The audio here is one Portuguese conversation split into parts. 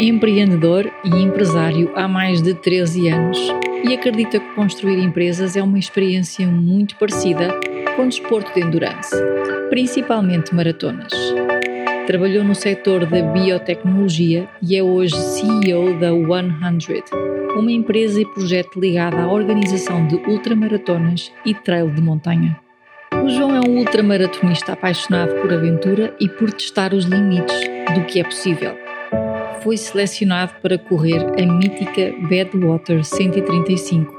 Empreendedor e empresário há mais de 13 anos e acredita que construir empresas é uma experiência muito parecida com desporto de endurance, principalmente maratonas. Trabalhou no setor da biotecnologia e é hoje CEO da 100, uma empresa e projeto ligada à organização de ultramaratonas e trail de montanha. O João é um ultramaratonista apaixonado por aventura e por testar os limites do que é possível foi selecionado para correr a mítica Badwater 135,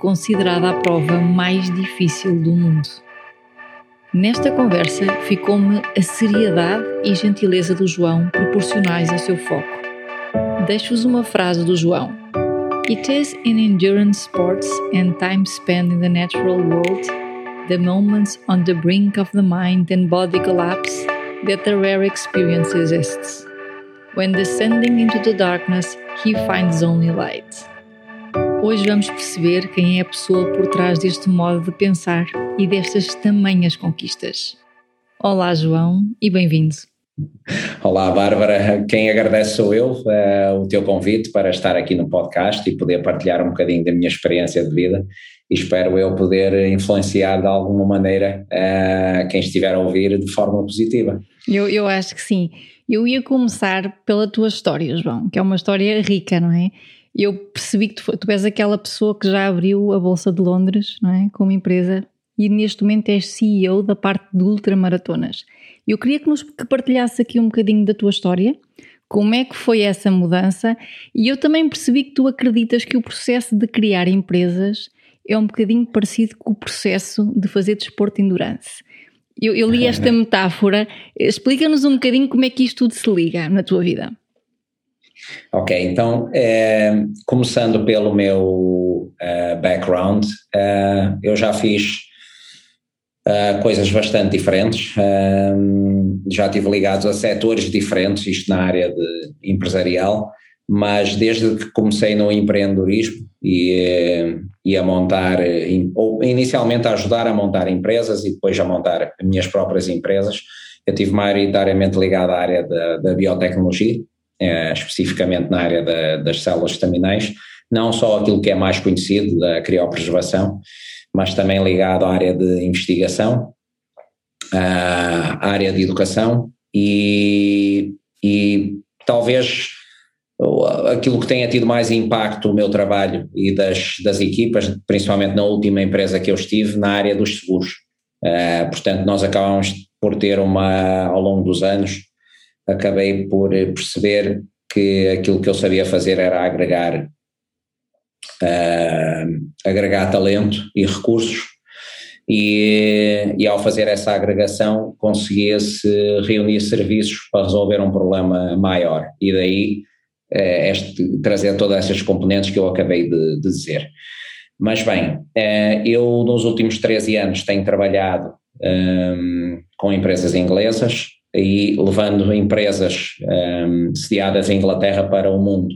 considerada a prova mais difícil do mundo. Nesta conversa ficou-me a seriedade e gentileza do João proporcionais ao seu foco. Deixo-vos uma frase do João. It is in endurance sports and time spent in the natural world, the moments on the brink of the mind and body collapse, that the rare experience exists. When descending into the darkness, he finds only light. Hoje vamos perceber quem é a pessoa por trás deste modo de pensar e destas tamanhas conquistas. Olá, João, e bem-vindo. Olá, Bárbara. Quem agradece sou eu, uh, o teu convite para estar aqui no podcast e poder partilhar um bocadinho da minha experiência de vida e espero eu poder influenciar de alguma maneira uh, quem estiver a ouvir de forma positiva. Eu, eu acho que sim. Eu ia começar pela tua história, João, que é uma história rica, não é? Eu percebi que tu, tu és aquela pessoa que já abriu a Bolsa de Londres, não é? Como empresa e neste momento és CEO da parte de ultramaratonas. Eu queria que nos que partilhasse aqui um bocadinho da tua história, como é que foi essa mudança e eu também percebi que tu acreditas que o processo de criar empresas é um bocadinho parecido com o processo de fazer desporto de endurance. Eu, eu li esta metáfora. Explica-nos um bocadinho como é que isto tudo se liga na tua vida. Ok, então, é, começando pelo meu uh, background, uh, eu já fiz coisas bastante diferentes, já estive ligados a setores diferentes, isto na área de empresarial, mas desde que comecei no empreendedorismo e, e a montar, ou inicialmente a ajudar a montar empresas e depois a montar minhas próprias empresas, eu tive maioritariamente ligado à área da, da biotecnologia, eh, especificamente na área da, das células estaminais, não só aquilo que é mais conhecido da criopreservação, mas também ligado à área de investigação, à área de educação e, e talvez aquilo que tenha tido mais impacto o meu trabalho e das, das equipas, principalmente na última empresa que eu estive, na área dos seguros. Uh, portanto, nós acabamos por ter uma, ao longo dos anos, acabei por perceber que aquilo que eu sabia fazer era agregar, uh, agregar talento e recursos e, e, ao fazer essa agregação conseguia-se reunir serviços para resolver um problema maior e daí este, trazer todas essas componentes que eu acabei de, de dizer. Mas bem, eh, eu nos últimos 13 anos tenho trabalhado um, ehm, com empresas inglesas e levando empresas um, ehm, sediadas em Inglaterra para o mundo.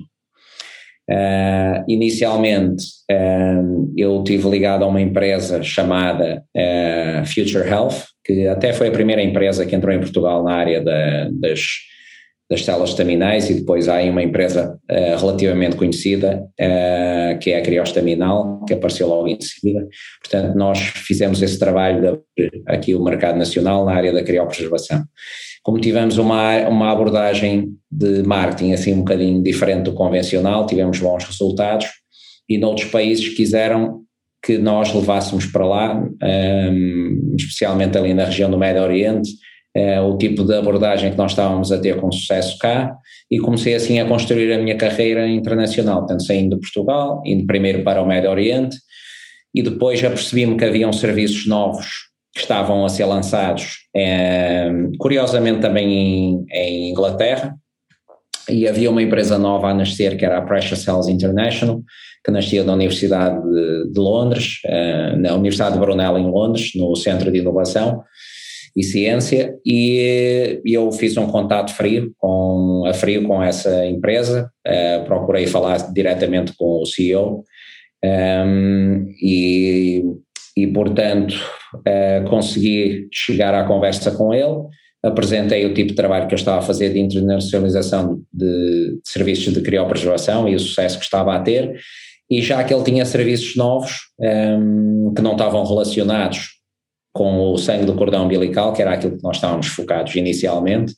Uh, inicialmente um, ehm, eu tive ligado a uma empresa chamada uh, Future Health, que até foi a primeira empresa que entrou em Portugal na área da, das das células estaminais e depois há uma empresa uh, relativamente conhecida uh, que é a Criostaminal, que apareceu logo em seguida. Portanto, nós fizemos esse trabalho de aqui o mercado nacional na área da criopreservação. Como tivemos uma, uma abordagem de marketing assim um bocadinho diferente do convencional, tivemos bons resultados e noutros países quiseram que nós levássemos para lá, um, especialmente ali na região do Médio Oriente, uh, o tipo de abordagem que nós estávamos a ter com sucesso cá e comecei assim a construir a minha carreira internacional, portanto saindo de Portugal, indo primeiro para o Médio Oriente e depois já percebi-me que haviam serviços novos que estavam a ser lançados, eh, curiosamente também em, em, Inglaterra, e havia uma empresa nova a nascer que era a Precious Cells International, que nascia da Universidade de, de Londres, eh, na Universidade de Brunel em Londres, no Centro de Inovação, e ciência e eu fiz um contato frio com a frio com essa empresa. Uh, procurei falar diretamente com o CEO um, ehm, e, e portanto uh, consegui chegar à conversa com ele. Apresentei o tipo de trabalho que eu estava a fazer de internacionalização de, de serviços de criopreservação e o sucesso que estava a ter. E já que ele tinha serviços novos um, ehm, que não estavam relacionados com o sangue do cordão umbilical, que era aquilo que nós estávamos focados inicialmente.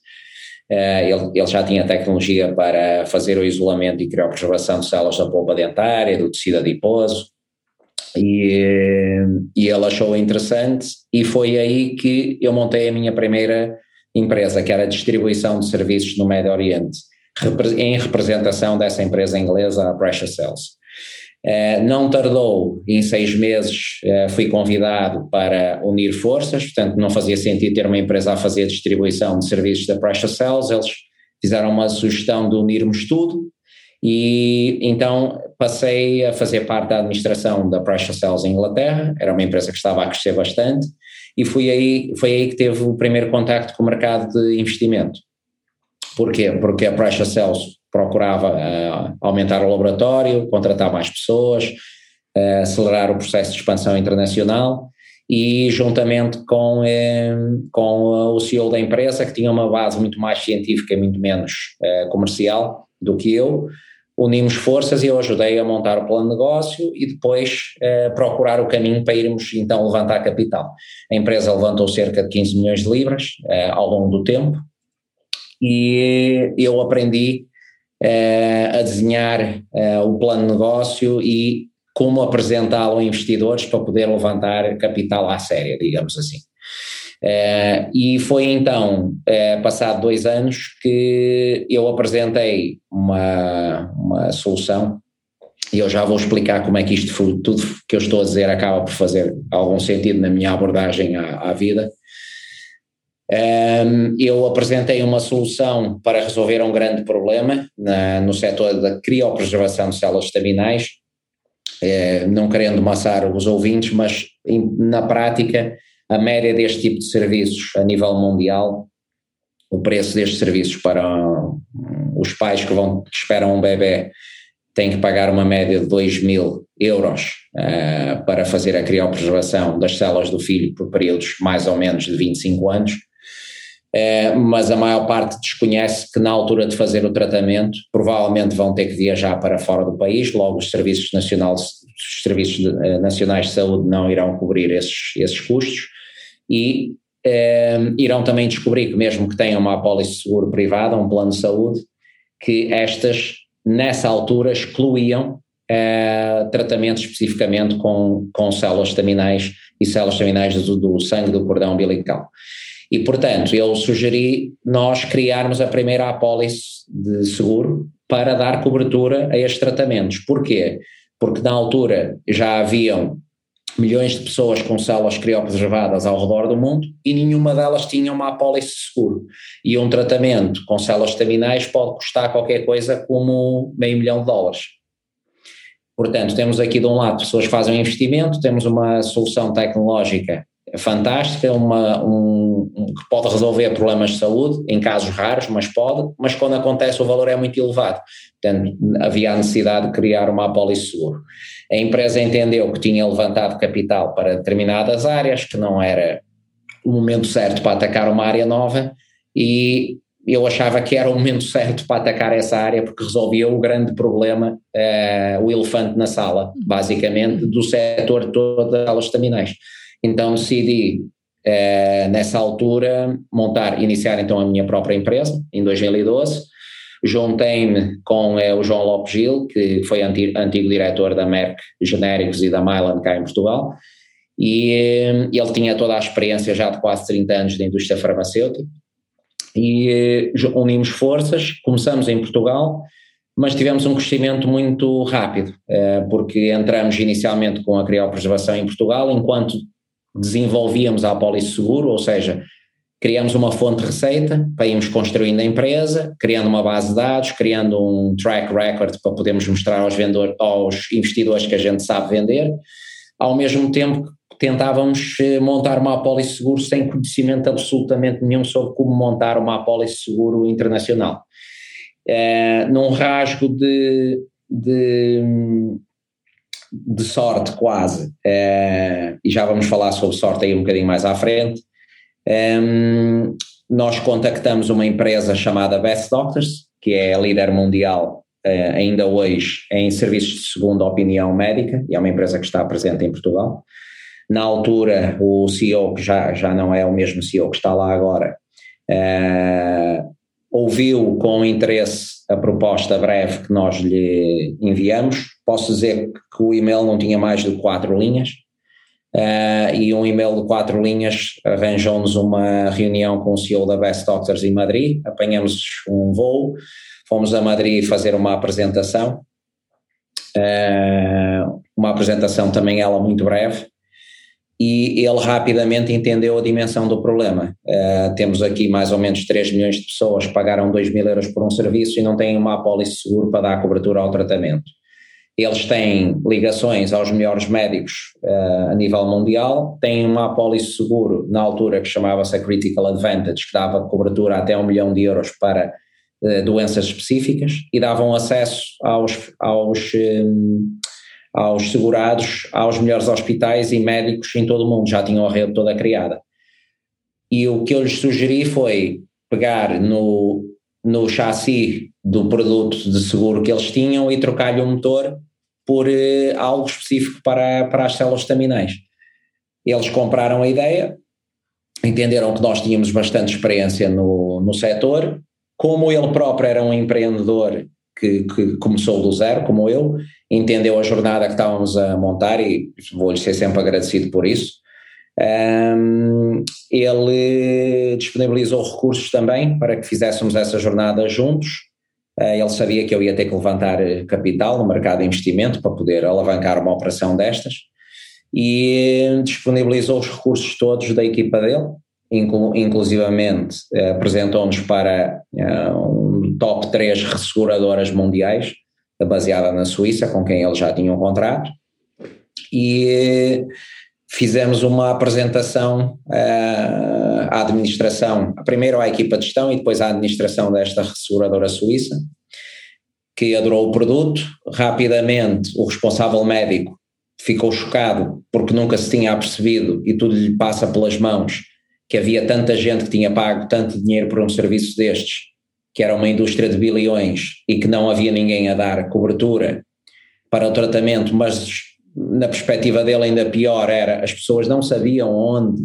Uh, ele, ele, já tinha tecnologia para fazer o isolamento e criopreservação de células da polpa dentária, do tecido adiposo, e, e ele achou interessante, e foi aí que eu montei a minha primeira empresa, que era a distribuição de serviços no Médio Oriente, em representação dessa empresa inglesa, a Precious Cells. Eh, não tardou, em seis meses uh, fui convidado para unir forças, portanto não fazia sentido ter uma empresa a fazer distribuição de serviços da Precious Cells, eles fizeram uma sugestão de unirmos tudo e então passei a fazer parte da administração da Precious Cells em Inglaterra, era uma empresa que estava a crescer bastante e fui aí, foi aí que teve o primeiro contacto com o mercado de investimento. Porquê? Porque a Precious Cells procurava uh, aumentar o laboratório, contratar mais pessoas, uh, acelerar o processo de expansão internacional e juntamente com, eh, com o CEO da empresa, que tinha uma base muito mais científica e muito menos comercial do que eu, unimos forças e eu ajudei a montar o plano de negócio e depois procurar o caminho para irmos então levantar capital. A empresa levantou cerca de 15 milhões de libras ao longo do tempo e eu aprendi uh, a desenhar uh, o plano de negócio e como apresentá-lo a investidores para poder levantar capital à séria, digamos assim. Uh, e foi então, uh, passado dois anos, que eu apresentei uma, uma solução, e eu já vou explicar como é que isto, tudo que eu estou a dizer, acaba por fazer algum sentido na minha abordagem à, à vida. Um, eu apresentei uma solução para resolver um grande problema na, no setor da criopreservação de células estaminais, é, não querendo maçar os ouvintes, mas em, na prática a média deste tipo de serviços a nível mundial, o preço destes serviços para os pais que, vão, que esperam um bebê têm que pagar uma média de 2 mil euros uh, para fazer a criopreservação das células do filho por períodos mais ou menos de 25 anos é, mas a maior parte desconhece que na altura de fazer o tratamento provavelmente vão ter que viajar para fora do país, logo os serviços, nacionais, os serviços de, eh, nacionais de saúde não irão cobrir esses, esses custos e é, irão também descobrir que mesmo que tenham uma apólice seguro privada, um plano de saúde, que estas nessa altura excluíam é, tratamentos especificamente com, com células staminais e células staminais do, do sangue do cordão umbilical. E, portanto, eu sugeri nós criarmos a primeira apólice de seguro para dar cobertura a estes tratamentos. Porquê? Porque na altura já haviam milhões de pessoas com células criopreservadas ao redor do mundo e nenhuma delas tinha uma apólice de seguro. E um tratamento com células estaminais pode custar qualquer coisa como meio milhão de dólares. Portanto, temos aqui de um lado pessoas que fazem um investimento, temos uma solução tecnológica fantástica, uma, um, que pode resolver problemas de saúde, em casos raros, mas pode, mas quando acontece o valor é muito elevado. Portanto, havia a necessidade de criar uma apólice seguro. A empresa entendeu que tinha levantado capital para determinadas áreas, que não era o momento certo para atacar uma área nova, e eu achava que era o momento certo para atacar essa área porque resolvia o grande problema, uh, o elefante na sala, basicamente, do setor todo das estaminais. Então decidi, eh, nessa altura, montar, iniciar então a minha própria empresa, em 2012. Juntei-me com eh, o João Lopes Gil, que foi antigo, antigo diretor da Merck Genéricos e da Mylan cá em Portugal, E eh, ele tinha toda a experiência já de quase 30 anos da indústria farmacêutica. E unimos forças, começamos em Portugal, mas tivemos um crescimento muito rápido, porque entramos inicialmente com a criopreservação em Portugal, enquanto desenvolvíamos a apólice seguro, ou seja, criamos uma fonte de receita para irmos construindo a empresa, criando uma base de dados, criando um track record para podermos mostrar aos, vendedores, aos investidores que a gente sabe vender, ao mesmo tempo tentávamos eh, montar uma apólice seguro sem conhecimento absolutamente nenhum sobre como montar uma apólice seguro internacional. É, num rasgo de, de, de sorte quase, é, e já vamos falar sobre sorte aí um bocadinho mais à frente, é, nós contactamos uma empresa chamada Best Doctors, que é a líder mundial ainda hoje em serviços de segunda opinião médica, e é uma empresa que está presente em Portugal. Na altura, o CEO, que já, já não é o mesmo CEO que está lá agora, uh, ouviu com interesse a proposta breve que nós lhe enviamos. Posso dizer que o e-mail não tinha mais de quatro linhas, uh, e um e-mail de quatro linhas arranjou-nos uma reunião com o CEO da Best Doctors em Madrid, apanhamos um voo, fomos a Madrid fazer uma apresentação, uh, uma apresentação também ela muito breve, e ele rapidamente entendeu a dimensão do problema. Uh, temos aqui mais ou menos 3 milhões de pessoas que pagaram 2 mil euros por um serviço e não têm uma apólice seguro para dar cobertura ao tratamento. Eles têm ligações aos melhores médicos uh, a nível mundial, têm uma apólice seguro na altura que chamava-se a Critical Advantage, que dava cobertura até um milhão de euros para uh, doenças específicas e davam acesso aos, aos um, aos segurados, aos melhores hospitais e médicos em todo o mundo, já tinham a rede toda criada. E o que eu lhes sugeri foi pegar no, no chassi do produto de seguro que eles tinham e trocar-lhe o motor por eh, algo específico para, para as células estaminais. Eles compraram a ideia, entenderam que nós tínhamos bastante experiência no, no setor, como ele próprio era um empreendedor que, que, começou do zero, como eu, entendeu a jornada que estávamos a montar e vou-lhe ser sempre agradecido por isso. Um, ele disponibilizou recursos também para que fizéssemos essa jornada juntos. Uh, ele sabia que eu ia ter que levantar capital no mercado de investimento para poder alavancar uma operação destas e disponibilizou os recursos todos da equipa dele, inclu inclusivamente uh, apresentou-nos para uh, um top 3 resseguradoras mundiais, baseada na Suíça, com quem eles já tinham um contrato, e fizemos uma apresentação uh, à administração, primeiro à equipa de gestão e depois à administração desta resseguradora suíça, que adorou o produto. Rapidamente, o responsável médico ficou chocado porque nunca se tinha apercebido e tudo lhe passa pelas mãos que havia tanta gente que tinha pago tanto dinheiro por um serviço destes que era uma indústria de bilhões e que não havia ninguém a dar cobertura para o tratamento, mas na perspectiva dele ainda pior era as pessoas não sabiam onde,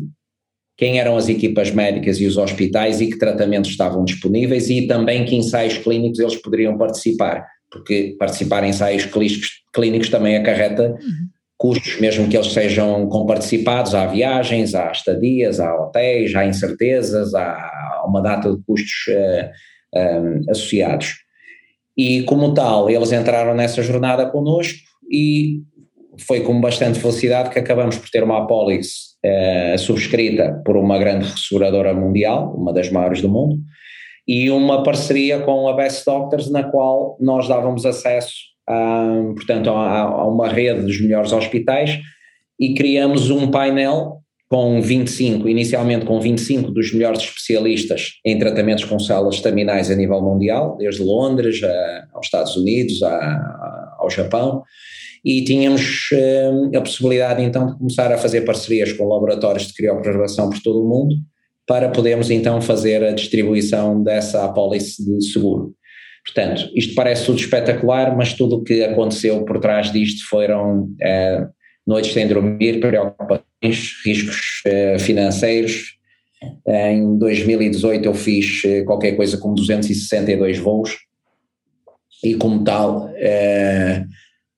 quem eram as equipas médicas e os hospitais e que tratamentos estavam disponíveis e também que ensaios clínicos eles poderiam participar, porque participar em ensaios clínicos, também acarreta uhum. custos, mesmo que eles sejam comparticipados, há viagens, há estadias, há hotéis, há incertezas, há uma data de custos uh, um, associados. E como tal, eles entraram nessa jornada connosco e foi com bastante felicidade que acabamos por ter uma apólice uh, subscrita por uma grande resseguradora mundial, uma das maiores do mundo, e uma parceria com a Best Doctors na qual nós dávamos acesso a, portanto, a, a uma rede dos melhores hospitais e criamos um painel com 25, inicialmente com 25 dos melhores especialistas em tratamentos com células estaminais a nível mundial, desde Londres a, aos Estados Unidos a, ao Japão, e tínhamos eh, a possibilidade então de começar a fazer parcerias com laboratórios de criopreservação por todo o mundo, para podermos então fazer a distribuição dessa apólice de seguro. Portanto, isto parece tudo espetacular, mas tudo o que aconteceu por trás disto foram eh, noites sem dormir, preocupações, riscos uh, financeiros. Em 2018 eu fiz uh, qualquer coisa como 262 voos e como tal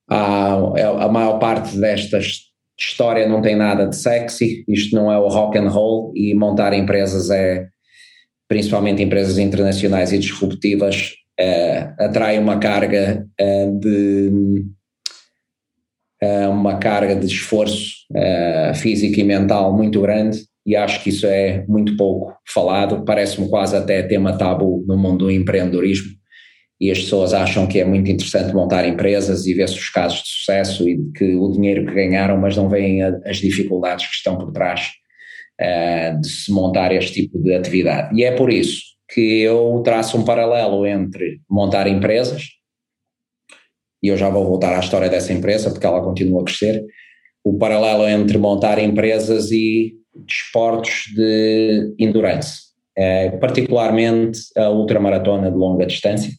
a, a maior parte destas história não tem nada de sexy, isto não é o rock and roll e montar empresas é, principalmente empresas internacionais e disruptivas, é, atrai uma carga é, de uma carga de esforço é, físico e mental muito grande e acho que isso é muito pouco falado, parece-me quase até tema tabu no mundo do empreendedorismo e as pessoas acham que é muito interessante montar empresas e ver-se os casos de sucesso e que o dinheiro que ganharam, mas não veem as dificuldades que estão por trás uh, de se montar este tipo de atividade. E é por isso que eu traço um paralelo entre montar empresas, e eu já vou voltar à história dessa empresa porque ela continua a crescer, o paralelo entre montar empresas e desportos de endurance, uh, particularmente a ultramaratona de longa distância.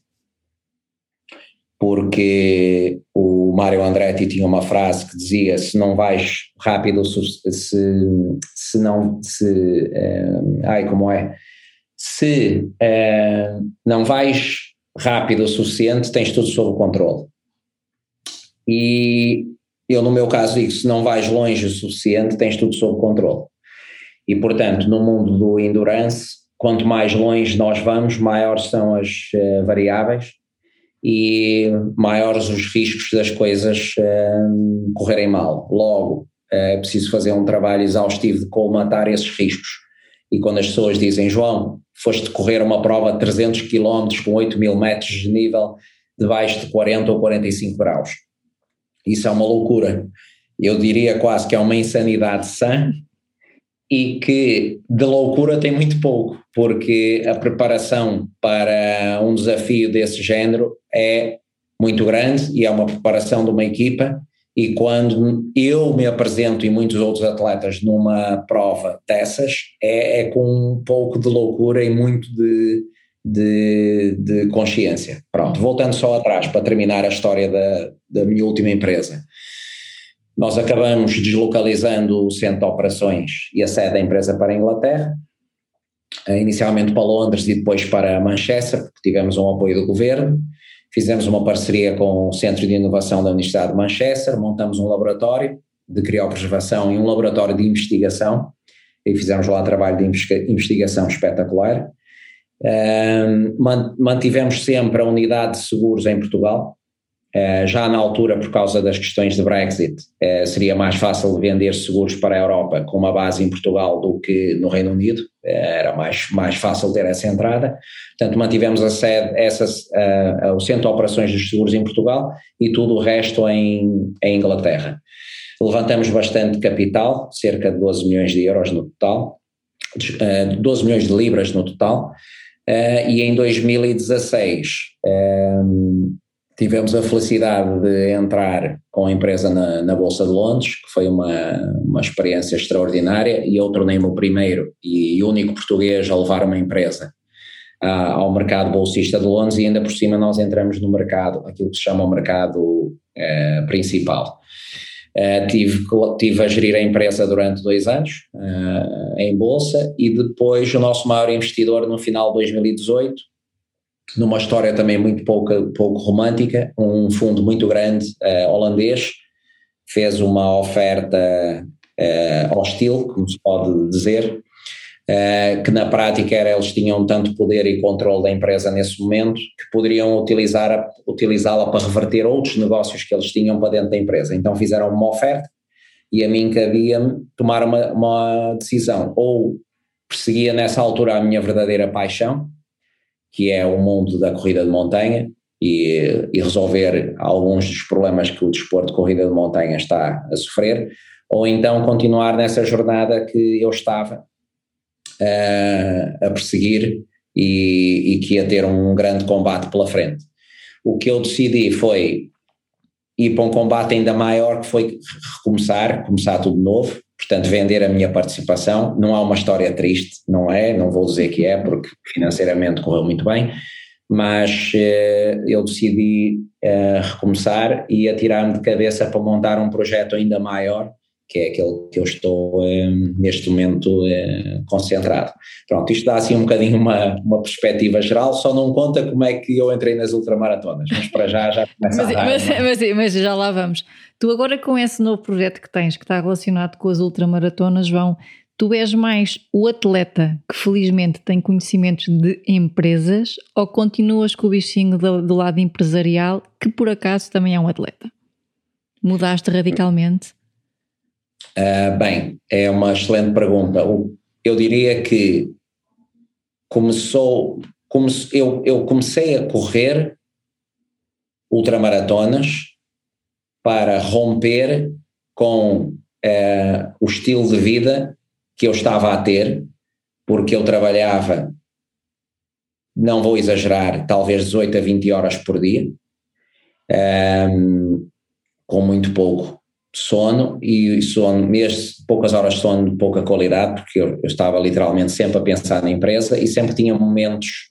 Porque o Mário Andretti tinha uma frase que dizia se não vais rápido se, se não se eh, ai como é? Se eh, não vais rápido o suficiente tens tudo sob controle e eu no meu caso digo se não vais longe o suficiente tens tudo sob controle e portanto no mundo do endurance quanto mais longe nós vamos maiores são as uh, variáveis e maiores os riscos das coisas uh, correrem mal. Logo, uh, é preciso fazer um trabalho exaustivo de colmatar esses riscos. E quando as pessoas dizem, João, foste correr uma prova de 300 km com 8 mil metros de nível debaixo de 40 ou 45 graus. Isso é uma loucura. Eu diria quase que é uma insanidade sã e que de loucura tem muito pouco, porque a preparação para um desafio desse género é muito grande e é uma preparação de uma equipa. E quando eu me apresento e muitos outros atletas numa prova dessas, é, é com um pouco de loucura e muito de, de, de consciência. Pronto, voltando só atrás para terminar a história da, da minha última empresa. Nós acabamos deslocalizando o centro de operações e a sede da empresa para a Inglaterra, eh, inicialmente para Londres e depois para Manchester, porque tivemos um apoio do governo. Fizemos uma parceria com o Centro de Inovação da Universidade de Manchester, montamos um laboratório de criopreservação e um laboratório de investigação, e fizemos lá trabalho de investigação espetacular. Mantivemos sempre a unidade de seguros em Portugal, eh, já na altura, por causa das questões de Brexit, uh, seria mais fácil vender seguros para a Europa com uma base em Portugal do que no Reino Unido, uh, era mais, mais fácil ter essa entrada. Portanto, mantivemos a sede, essas, o centro de operações dos seguros em Portugal e tudo o resto em, em Inglaterra. Levantamos bastante capital, cerca de 12 milhões de euros no total, 12 milhões de libras no total, e em 2016 tivemos a felicidade de entrar com a empresa na, na, Bolsa de Londres, que foi uma, uma experiência extraordinária, e eu tornei-me o primeiro e único português a levar uma empresa uh, ao mercado bolsista de Londres, e ainda por cima nós entramos no mercado, aquilo que se chama o mercado uh, principal. Uh, tive, tive a gerir a empresa durante dois anos em bolsa e depois o nosso maior investidor no final de 2018 numa história também muito pouco, pouco romântica, um fundo muito grande uh, holandês fez uma oferta uh, hostil, como se pode dizer, uh, que na prática era eles tinham tanto poder e controle da empresa nesse momento que poderiam utilizar utilizá-la para reverter outros negócios que eles tinham para dentro da empresa. Então fizeram uma oferta e a mim cabia-me tomar uma, uma decisão, ou perseguia nessa altura a minha verdadeira paixão, que é o mundo da corrida de montanha e, e, resolver alguns dos problemas que o desporto de corrida de montanha está a sofrer, ou então continuar nessa jornada que eu estava uh, a perseguir e, e, que ia ter um grande combate pela frente. O que eu decidi foi ir para um combate ainda maior, que foi recomeçar, começar tudo novo, portanto, vender a minha participação. Não há uma história triste, não é? Não vou dizer que é, porque financeiramente correu muito bem, mas eh, eu decidi eh, recomeçar e atirar-me de cabeça para montar um projeto ainda maior, que é aquele que eu estou eh, neste momento eh, concentrado. Pronto, isto dá assim um bocadinho uma, uma perspectiva geral, só não conta como é que eu entrei nas ultramaratonas, mas para já já começa mas, a dar. Mas, mas, mas, já lá vamos. Tu agora com esse novo projeto que tens, que está relacionado com as ultramaratonas, João, tu és mais o atleta que felizmente tem conhecimentos de empresas ou continuas com o bichinho do, do lado empresarial, que por acaso também é um atleta? Mudaste radicalmente? Uh, bem, é uma excelente pergunta. Eu diria que começou, comece, eu, eu comecei a correr ultramaratonas para romper com uh, o estilo de vida que eu estava a ter, porque eu trabalhava, não vou exagerar, talvez 18 a 20 horas por dia, um, com muito pouco sono e sono, mesmo poucas horas de sono de pouca qualidade, porque eu, eu, estava literalmente sempre a pensar na empresa e sempre tinha momentos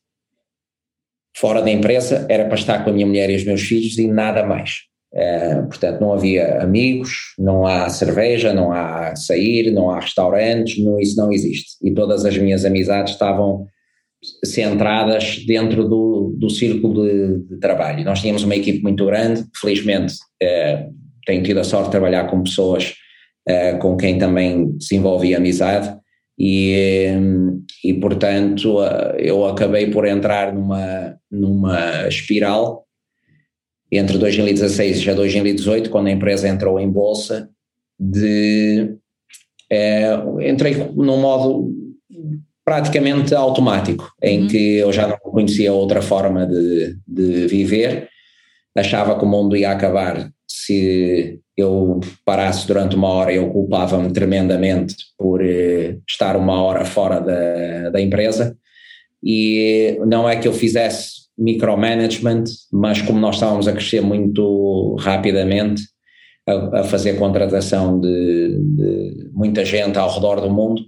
fora da empresa, era para estar com a minha mulher e os meus filhos e nada mais. É, portanto, não havia amigos, não há cerveja, não há sair, não há restaurantes, não, isso não existe. E todas as minhas amizades estavam centradas dentro do, do círculo de, de trabalho. Nós tínhamos uma equipe muito grande, felizmente é, tenho tido a sorte de trabalhar com pessoas uh, com quem também desenvolvi amizade e, e portanto uh, eu acabei por entrar numa, numa espiral entre 2016 e 2018, quando a empresa entrou em bolsa, de uh, entrei num modo praticamente automático, em uhum. que eu já não conhecia outra forma de, de viver, achava que o mundo ia acabar se eu parasse durante uma hora, eu culpava-me tremendamente por eh, estar uma hora fora da, da empresa. E não é que eu fizesse micromanagement, mas como nós estávamos a crescer muito rapidamente, a, a fazer contratação de, de, muita gente ao redor do mundo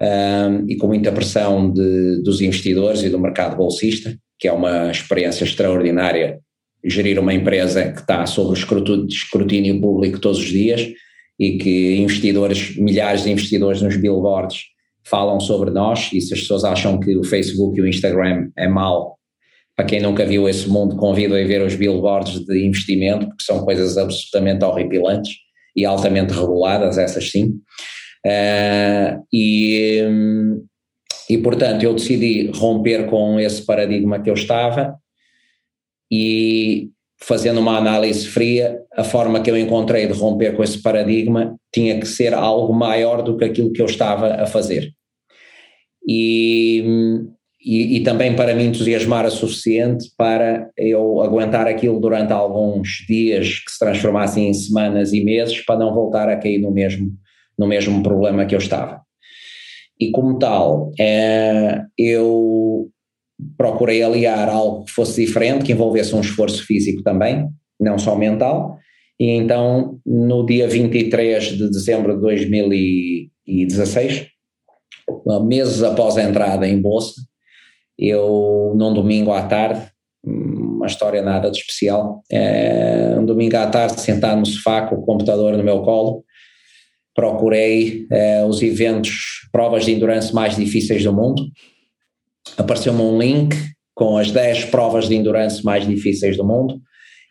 um, e com muita pressão de, dos investidores e do mercado bolsista, que é uma experiência extraordinária gerir uma empresa que está sob escrutínio, público todos os dias e que investidores, milhares de investidores nos billboards falam sobre nós e se as pessoas acham que o Facebook e o Instagram é mau, para quem nunca viu esse mundo, convido a ver os billboards de investimento, porque são coisas absolutamente horripilantes e altamente reguladas, essas sim. Uh, e, e portanto eu decidi romper com esse paradigma que eu estava e fazendo uma análise fria, a forma que eu encontrei de romper com esse paradigma tinha que ser algo maior do que aquilo que eu estava a fazer. E, e, e, também para me entusiasmar o suficiente para eu aguentar aquilo durante alguns dias que se transformassem em semanas e meses para não voltar a cair no mesmo, no mesmo problema que eu estava. E como tal, é, eu procurei aliar algo que fosse diferente, que envolvesse um esforço físico também, não só mental, e então no dia 23 de dezembro de 2016, meses após a entrada em bolsa, eu num domingo à tarde, uma história nada de especial, é, um domingo à tarde sentado no sofá com o computador no meu colo, procurei é, os eventos, provas de endurance mais difíceis do mundo, apareceu-me um link com as 10 provas de endurance mais difíceis do mundo,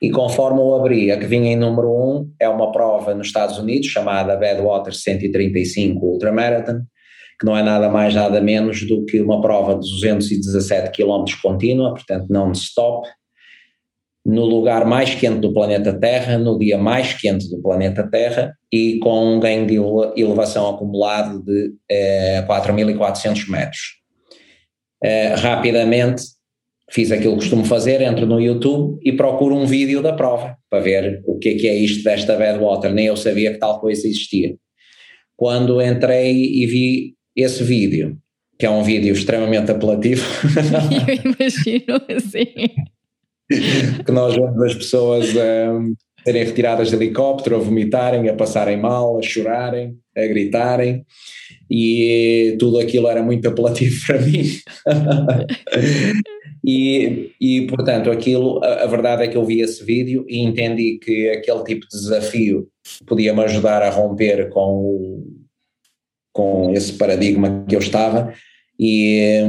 e conforme eu abri, a que vinha em número 1 é uma prova nos Estados Unidos chamada Badwater 135 Ultramarathon, que não é nada mais nada menos do que uma prova de 217 km contínua, portanto não stop, no lugar mais quente do planeta Terra, no dia mais quente do planeta Terra e com um ganho de elevação acumulado de eh, 4.400 metros. Uh, rapidamente fiz aquilo que costumo fazer, entro no YouTube e procuro um vídeo da prova para ver o que é que é isto desta Badwater, nem eu sabia que tal coisa existia. Quando entrei e vi esse vídeo, que é um vídeo extremamente apelativo. eu imagino, assim. que nós vemos as pessoas um, serem retiradas de helicóptero, a vomitarem, a passarem mal, a chorarem, a gritarem e tudo aquilo era muito apelativo para mim. E, e portanto, aquilo, a, a, verdade é que eu vi esse vídeo e entendi que aquele tipo de desafio podia me ajudar a romper com, o, com esse paradigma que eu estava e,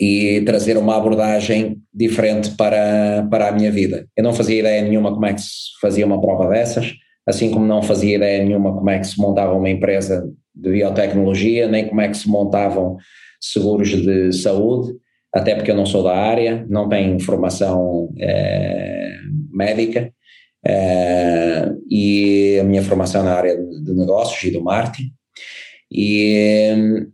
e trazer uma abordagem diferente para, para a minha vida. Eu não fazia ideia nenhuma como é que se fazia uma prova dessas, assim como não fazia ideia nenhuma como é que se montava uma empresa de biotecnologia, nem como é que se montavam seguros de saúde até porque eu não sou da área, não tenho formação é, médica é, e a minha formação na área de negócios e do marketing. E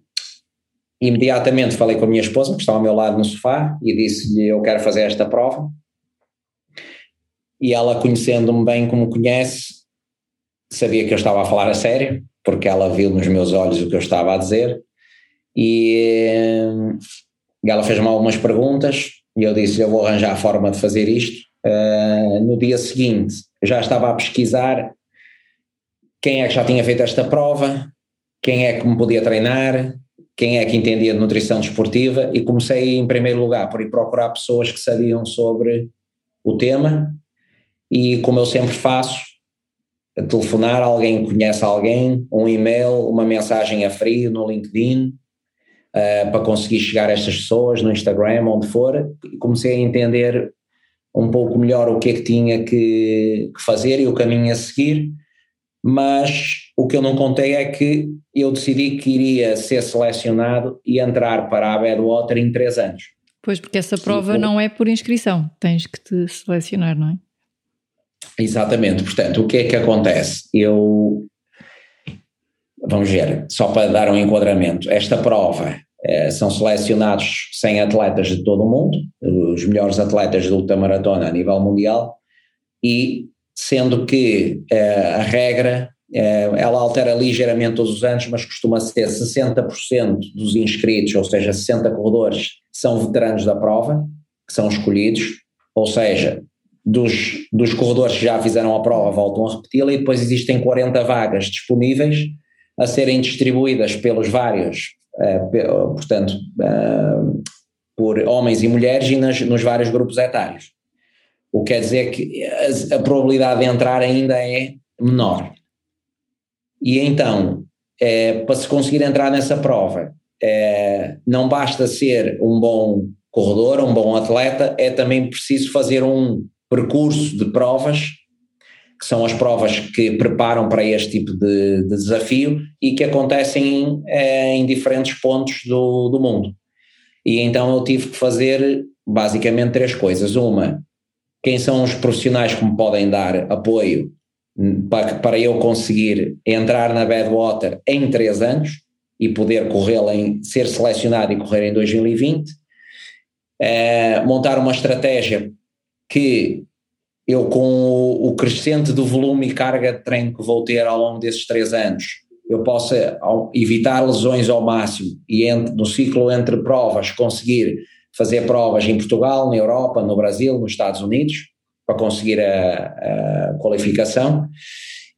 imediatamente falei com a minha esposa, que estava ao meu lado no sofá, e disse-lhe: Eu quero fazer esta prova. E ela, conhecendo-me bem como conhece, sabia que eu estava a falar a sério, porque ela viu nos meus olhos o que eu estava a dizer. E e ela fez-me algumas perguntas e eu disse: Eu vou arranjar a forma de fazer isto. Uh, no dia seguinte, já estava a pesquisar quem é que já tinha feito esta prova, quem é que me podia treinar, quem é que entendia de nutrição desportiva e comecei em primeiro lugar por ir procurar pessoas que sabiam sobre o tema. E como eu sempre faço, telefonar alguém que conhece alguém, um e-mail, uma mensagem a frio no LinkedIn, uh, para conseguir chegar a estas pessoas no Instagram, onde for, e comecei a entender um pouco melhor o que é que tinha que, que fazer e o caminho a seguir, mas o que eu não contei é que eu decidi que iria ser selecionado e entrar para a Badwater em três anos. Pois, porque essa prova não é por inscrição, tens que te selecionar, não é? Exatamente, portanto, o que é que acontece? Eu vamos ver, só para dar um enquadramento, esta prova eh, são selecionados 100 atletas de todo o mundo, os melhores atletas de ultramaratona a nível mundial, e sendo que eh, a regra eh, ela altera ligeiramente todos os anos, mas costuma ser 60% dos inscritos, ou seja, 60 corredores, são veteranos da prova, que são escolhidos, ou seja, dos, dos corredores que já fizeram a prova voltam a repeti-la e depois existem 40 vagas disponíveis a serem distribuídas pelos vários, uh, portanto, por homens e mulheres e nas, nos vários grupos etários. O que quer dizer que a, a probabilidade de entrar ainda é menor. E então, é, para se conseguir entrar nessa prova, é, não basta ser um bom corredor, um bom atleta, é também preciso fazer um percurso de provas que são as provas que preparam para este tipo de, de desafio e que acontecem é, em diferentes pontos do, do mundo. E então eu tive que fazer basicamente três coisas. Uma, quem são os profissionais que me podem dar apoio para, para eu conseguir entrar na Badwater em três anos e poder corrê-la, ser selecionado e correr em 2020. É, montar uma estratégia que eu com o, o, crescente do volume e carga de treino que vou ter ao longo desses três anos, eu possa evitar lesões ao máximo e entre, no ciclo entre provas conseguir fazer provas em Portugal, na Europa, no Brasil, nos Estados Unidos, para conseguir a, a qualificação.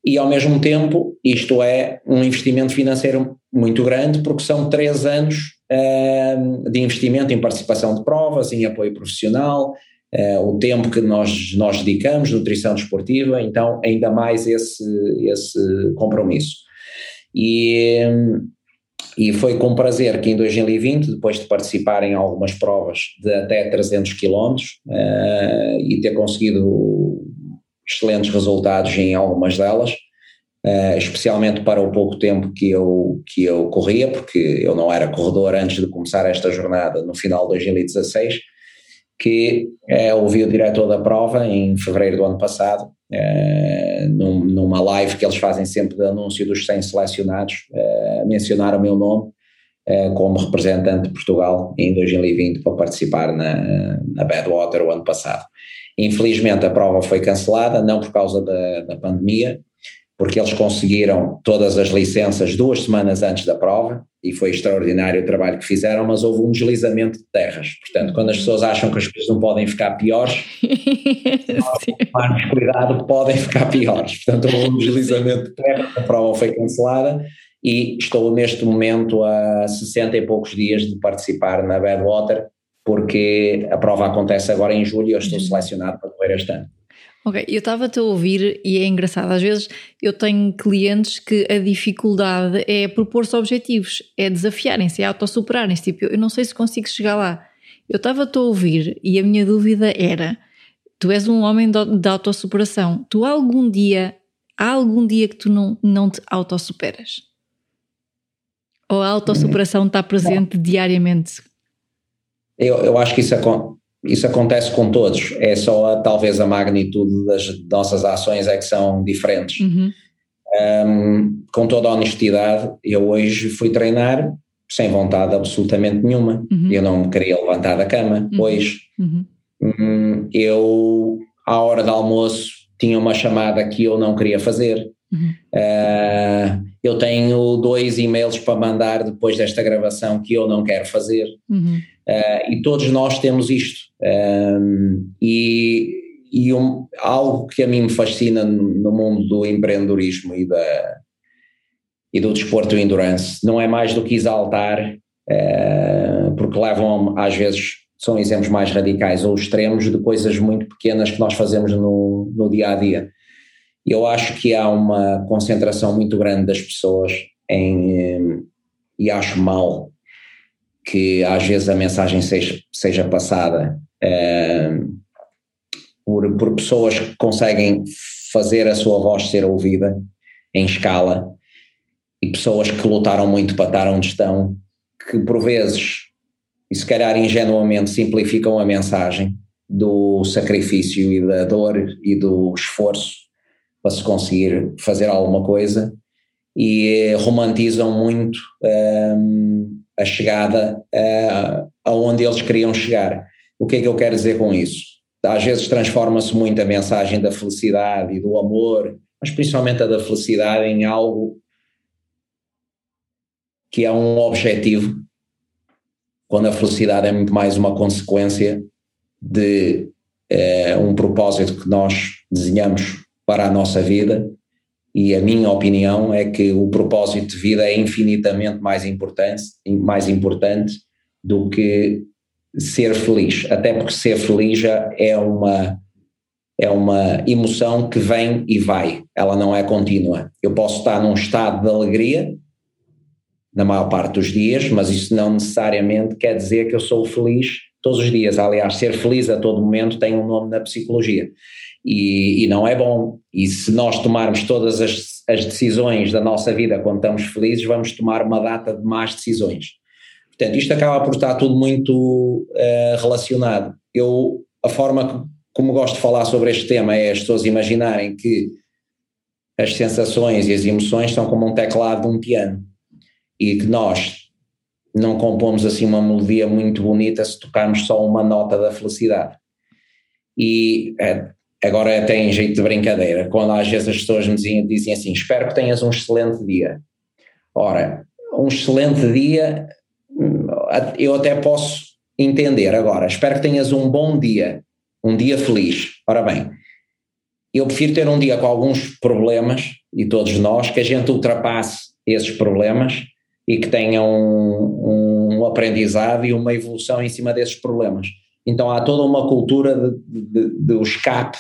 E ao mesmo tempo, isto é um investimento financeiro muito grande, porque são três anos uh, de investimento em participação de provas, em apoio profissional, uh, o tempo que nós, nós dedicamos, nutrição desportiva, então ainda mais esse, esse compromisso. E, e foi com prazer que em 2020, depois de participar em algumas provas de até 300 km uh, e ter conseguido excelentes resultados em algumas delas, uh, especialmente para o pouco tempo que eu, que eu corria, porque eu não era corredor antes de começar esta jornada no final de 2016, que é, ouvi o diretor da prova em fevereiro do ano passado, é, num, numa live que eles fazem sempre de anúncio dos 100 selecionados, é, mencionar o meu nome é, como representante de Portugal em 2020 para participar na, na Badwater o ano passado. Infelizmente a prova foi cancelada, não por causa da, da pandemia, porque eles conseguiram todas as licenças duas semanas antes da prova e foi extraordinário o trabalho que fizeram, mas houve um deslizamento de terras. Portanto, quando as pessoas acham que as coisas não podem ficar piores, mais cuidado, podem ficar piores. Portanto, houve um deslizamento de terras, a prova foi cancelada e estou neste momento a 60 e poucos dias de participar na Badwater porque a prova acontece agora em julho e eu estou uhum. selecionado para correr este ano. Ok, eu estava-te a ouvir e é engraçado. Às vezes eu tenho clientes que a dificuldade é propor-se objetivos, é desafiarem-se, é autossuperarem-se. Tipo, eu não sei se consigo chegar lá. Eu estava-te a ouvir e a minha dúvida era: tu és um homem de autossuperação. Tu algum dia, há algum dia que tu não, não te autossuperas? Ou a autossuperação está presente diariamente? Eu, eu acho que isso, isso acontece com todos, é só a, talvez a magnitude das nossas ações é que são diferentes. Uhum. Um, com toda a honestidade, eu hoje fui treinar sem vontade absolutamente nenhuma. Uhum. Eu não me queria levantar da cama uhum. hoje. Uhum. Hum, eu, à hora do almoço, tinha uma chamada que eu não queria fazer. Uh, eu tenho dois e-mails para mandar depois desta gravação que eu não quero fazer. Uh, e todos nós temos isto. Um, e e um, algo que a mim me fascina no mundo do empreendedorismo e, da, e do desporto endurance não é mais do que exaltar, uh, porque levam às vezes são exemplos mais radicais ou extremos de coisas muito pequenas que nós fazemos no, no dia a dia. E eu acho que há uma concentração muito grande das pessoas em, e acho mal que às vezes a mensagem seja, seja passada eh, por, por pessoas que conseguem fazer a sua voz ser ouvida em escala e pessoas que lutaram muito para estar onde estão, que por vezes, e se calhar ingenuamente, simplificam a mensagem do sacrifício e da dor e do esforço para se conseguir fazer alguma coisa e romantizam muito um, a chegada uh, aonde eles queriam chegar. O que é que eu quero dizer com isso? Às vezes transforma-se muito a mensagem da felicidade e do amor, mas principalmente a da felicidade, em algo que é um objetivo, quando a felicidade é muito mais uma consequência de é, um propósito que nós desenhamos para a nossa vida. E a minha opinião é que o propósito de vida é infinitamente mais importante, mais importante do que ser feliz, até porque ser feliz já é uma é uma emoção que vem e vai, ela não é contínua. Eu posso estar num estado de alegria na maior parte dos dias, mas isso não necessariamente quer dizer que eu sou feliz todos os dias. Aliás, ser feliz a todo momento tem um nome na psicologia e, e não é bom. E se nós tomarmos todas as, as decisões da nossa vida quando estamos felizes, vamos tomar uma data de más decisões. Portanto, isto acaba por estar tudo muito uh, relacionado. Eu, a forma que, como gosto de falar sobre este tema é as pessoas imaginarem que as sensações e as emoções são como um teclado de um piano e que nós não compomos assim uma melodia muito bonita se tocarmos só uma nota da felicidade. E é, agora até em jeito de brincadeira, quando às vezes as pessoas me dizem, dizem assim, espero que tenhas um excelente dia. Ora, um excelente dia eu até posso entender agora. Espero que tenhas um bom dia, um dia feliz. Ora bem, eu prefiro ter um dia com alguns problemas, e todos nós, que a gente ultrapasse esses problemas e que tenha um, um aprendizado e uma evolução em cima desses problemas. Então há toda uma cultura de escape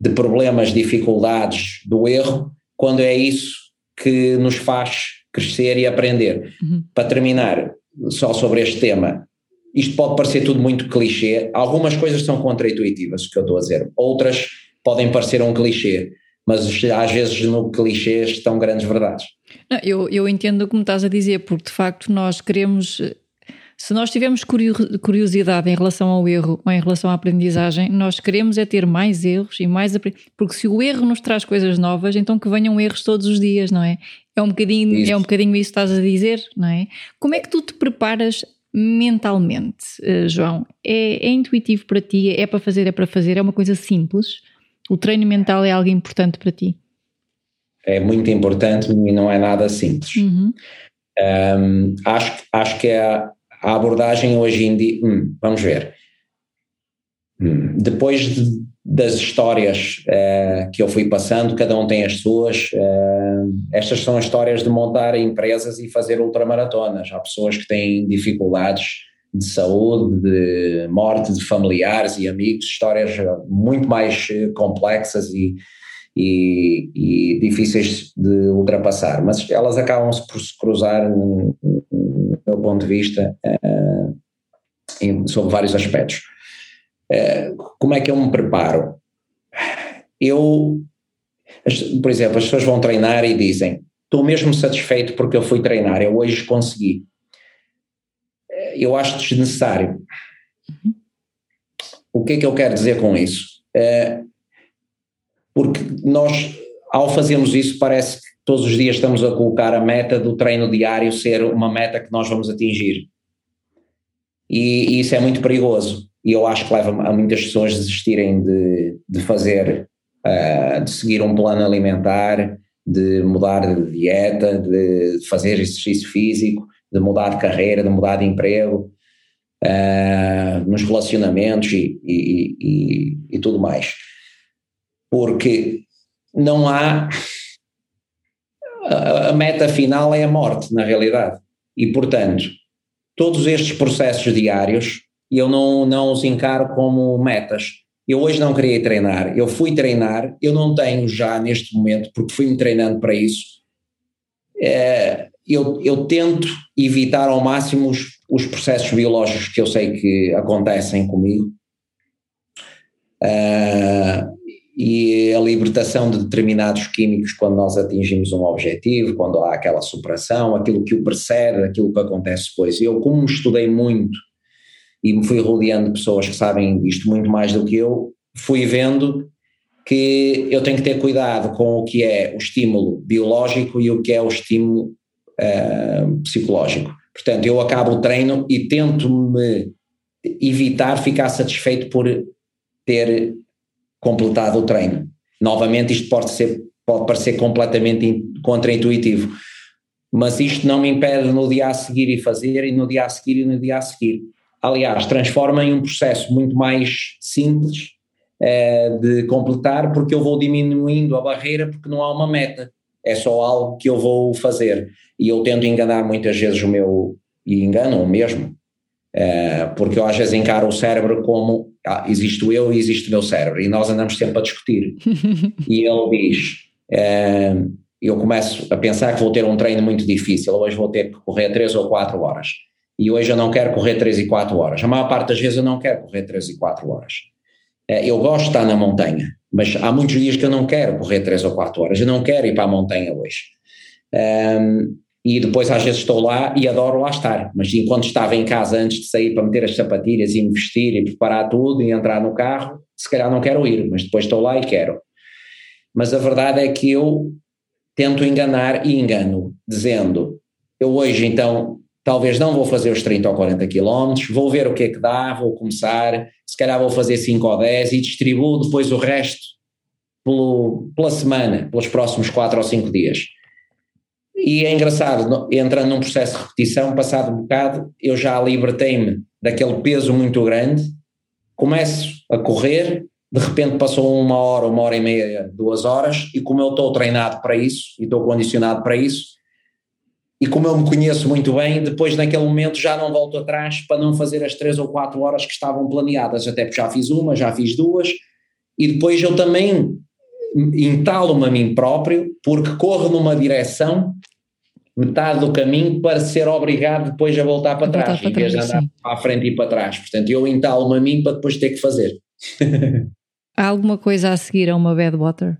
de problemas, dificuldades, do erro, quando é isso que nos faz crescer e aprender. Uhum. Para terminar, só sobre este tema, isto pode parecer tudo muito clichê, algumas coisas são contraintuitivas, o que eu estou a dizer, outras podem parecer um clichê, mas às vezes no clichê estão grandes verdades. Não, eu, eu entendo o que me estás a dizer, porque de facto nós queremos se nós tivermos curiosidade em relação ao erro ou em relação à aprendizagem, nós queremos é ter mais erros e mais porque se o erro nos traz coisas novas, então que venham erros todos os dias, não é? É um bocadinho isso. é um bocadinho isso que estás a dizer, não é? Como é que tu te preparas mentalmente, eh, João? É, é intuitivo para ti? É para fazer, é para fazer? É uma coisa simples? O treino mental é algo importante para ti? É muito importante e não é nada simples. Uhum. Um, acho, acho que é a abordagem hoje em dia, hum, vamos ver, hum, depois de, das histórias uh, que eu fui passando, cada um tem as suas, uh, estas são as histórias de montar empresas e fazer ultramaratonas, há pessoas que têm dificuldades de saúde, de morte de familiares e amigos, histórias muito mais eh, complexas e, e, e difíceis de ultrapassar, mas elas acabam por se cruzar, no meu ponto de vista, uh, em, sobre vários aspectos. Uh, como é que eu me preparo? Eu, por exemplo, as pessoas vão treinar e dizem: Estou mesmo satisfeito porque eu fui treinar, eu hoje consegui eu acho desnecessário. Uhum. O que é que eu quero dizer com isso? Porque nós, ao fazermos isso, parece que todos os dias estamos a colocar a meta do treino diário ser uma meta que nós vamos atingir. E, e isso é muito perigoso. E eu acho que leva a muitas pessoas desistirem de, de fazer, uh, de seguir um plano alimentar, de mudar de dieta, de fazer exercício físico, de mudar de carreira, de mudar de emprego, uh, nos relacionamentos e, e, e, e, tudo mais. Porque não há. A, meta final é a morte, na realidade. E, portanto, todos estes processos diários eu não, não os encaro como metas. Eu hoje não queria treinar, eu fui treinar, eu não tenho já neste momento, porque fui-me treinando para isso, é, eu, eu tento evitar ao máximo os, os processos biológicos que eu sei que acontecem comigo uh, e a libertação de determinados químicos quando nós atingimos um objetivo, quando há aquela superação, aquilo que o precede, aquilo que acontece depois. Eu, como estudei muito e me fui rodeando de pessoas que sabem isto muito mais do que eu, fui vendo que eu tenho que ter cuidado com o que é o estímulo biológico e o que é o estímulo uh, psicológico. Portanto, eu acabo o treino e tento-me evitar ficar satisfeito por ter completado o treino. Novamente, isto pode, ser, pode parecer completamente contraintuitivo, mas isto não me impede no dia a seguir e fazer, e no dia a seguir e no dia a seguir. Aliás, transforma em um processo muito mais simples eh, de completar, porque eu vou diminuindo a barreira, porque não há uma meta é só algo que eu vou fazer. E eu tento enganar muitas vezes o meu, e engano mesmo, é, porque eu às vezes encaro o cérebro como ah, existo eu e existe o meu cérebro, e nós andamos sempre a discutir. e ele diz: é, eu começo a pensar que vou ter um treino muito difícil, hoje vou ter que correr 3 ou 4 horas. E hoje eu não quero correr 3 e 4 horas. A maior parte das vezes eu não quero correr 3 e 4 horas. É, eu gosto de estar na montanha, mas há muitos dias que eu não quero correr 3 ou 4 horas, eu não quero ir para a montanha hoje. Um, e depois às vezes estou lá e adoro lá estar, mas enquanto estava em casa antes de sair para meter as sapatilhas e investir e preparar tudo e entrar no carro, se calhar não quero ir, mas depois estou lá e quero. Mas a verdade é que eu tento enganar e engano, dizendo, eu hoje então talvez não vou fazer os 30 ou 40 quilómetros, vou ver o que é que dá, vou começar, se calhar vou fazer 5 ou 10 e distribuo depois o resto pelo, pela semana, pelos próximos 4 ou 5 dias. E é engraçado, entrando num processo de repetição, passado um bocado, eu já libertei-me daquele peso muito grande, começo a correr, de repente passou uma hora, uma hora e meia, duas horas, e como eu estou treinado para isso, e estou condicionado para isso, e como eu me conheço muito bem, depois naquele momento já não volto atrás para não fazer as três ou quatro horas que estavam planeadas, até porque já fiz uma, já fiz duas, e depois eu também entalo-me a mim próprio, porque corro numa direção, metade do caminho, para ser obrigado depois a voltar para trás, para em vez de andar sim. para a frente e para trás. Portanto, eu entalo-me a mim para depois ter que fazer. Há alguma coisa a seguir a uma bad water?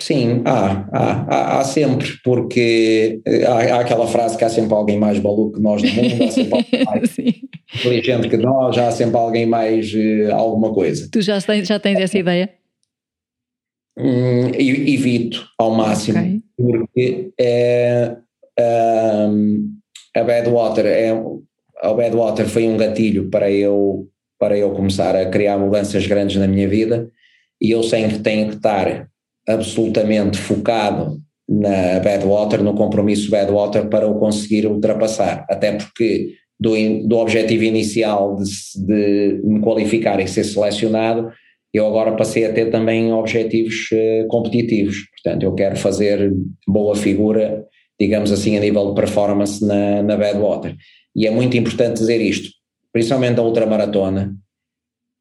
Sim, há, há, há, sempre, porque eh, há, há, aquela frase que há sempre alguém mais maluco que nós no mundo, há sempre alguém mais inteligente que nós, há sempre alguém mais uh, alguma coisa. Tu já tens, já tens essa ideia? Hum, evito ao máximo, okay. porque é, um, a Badwater é, a Badwater foi um gatilho para eu, para eu começar a criar mudanças grandes na minha vida e eu sei que tenho que estar absolutamente focado na Badwater, no compromisso Badwater para o conseguir ultrapassar, até porque do, do objetivo inicial de, de me qualificar e ser selecionado, eu agora passei a ter também objetivos uh, competitivos, portanto eu quero fazer boa figura digamos assim, a nível de performance na, na Badwater. E é muito importante dizer isto, principalmente a ultramaratona,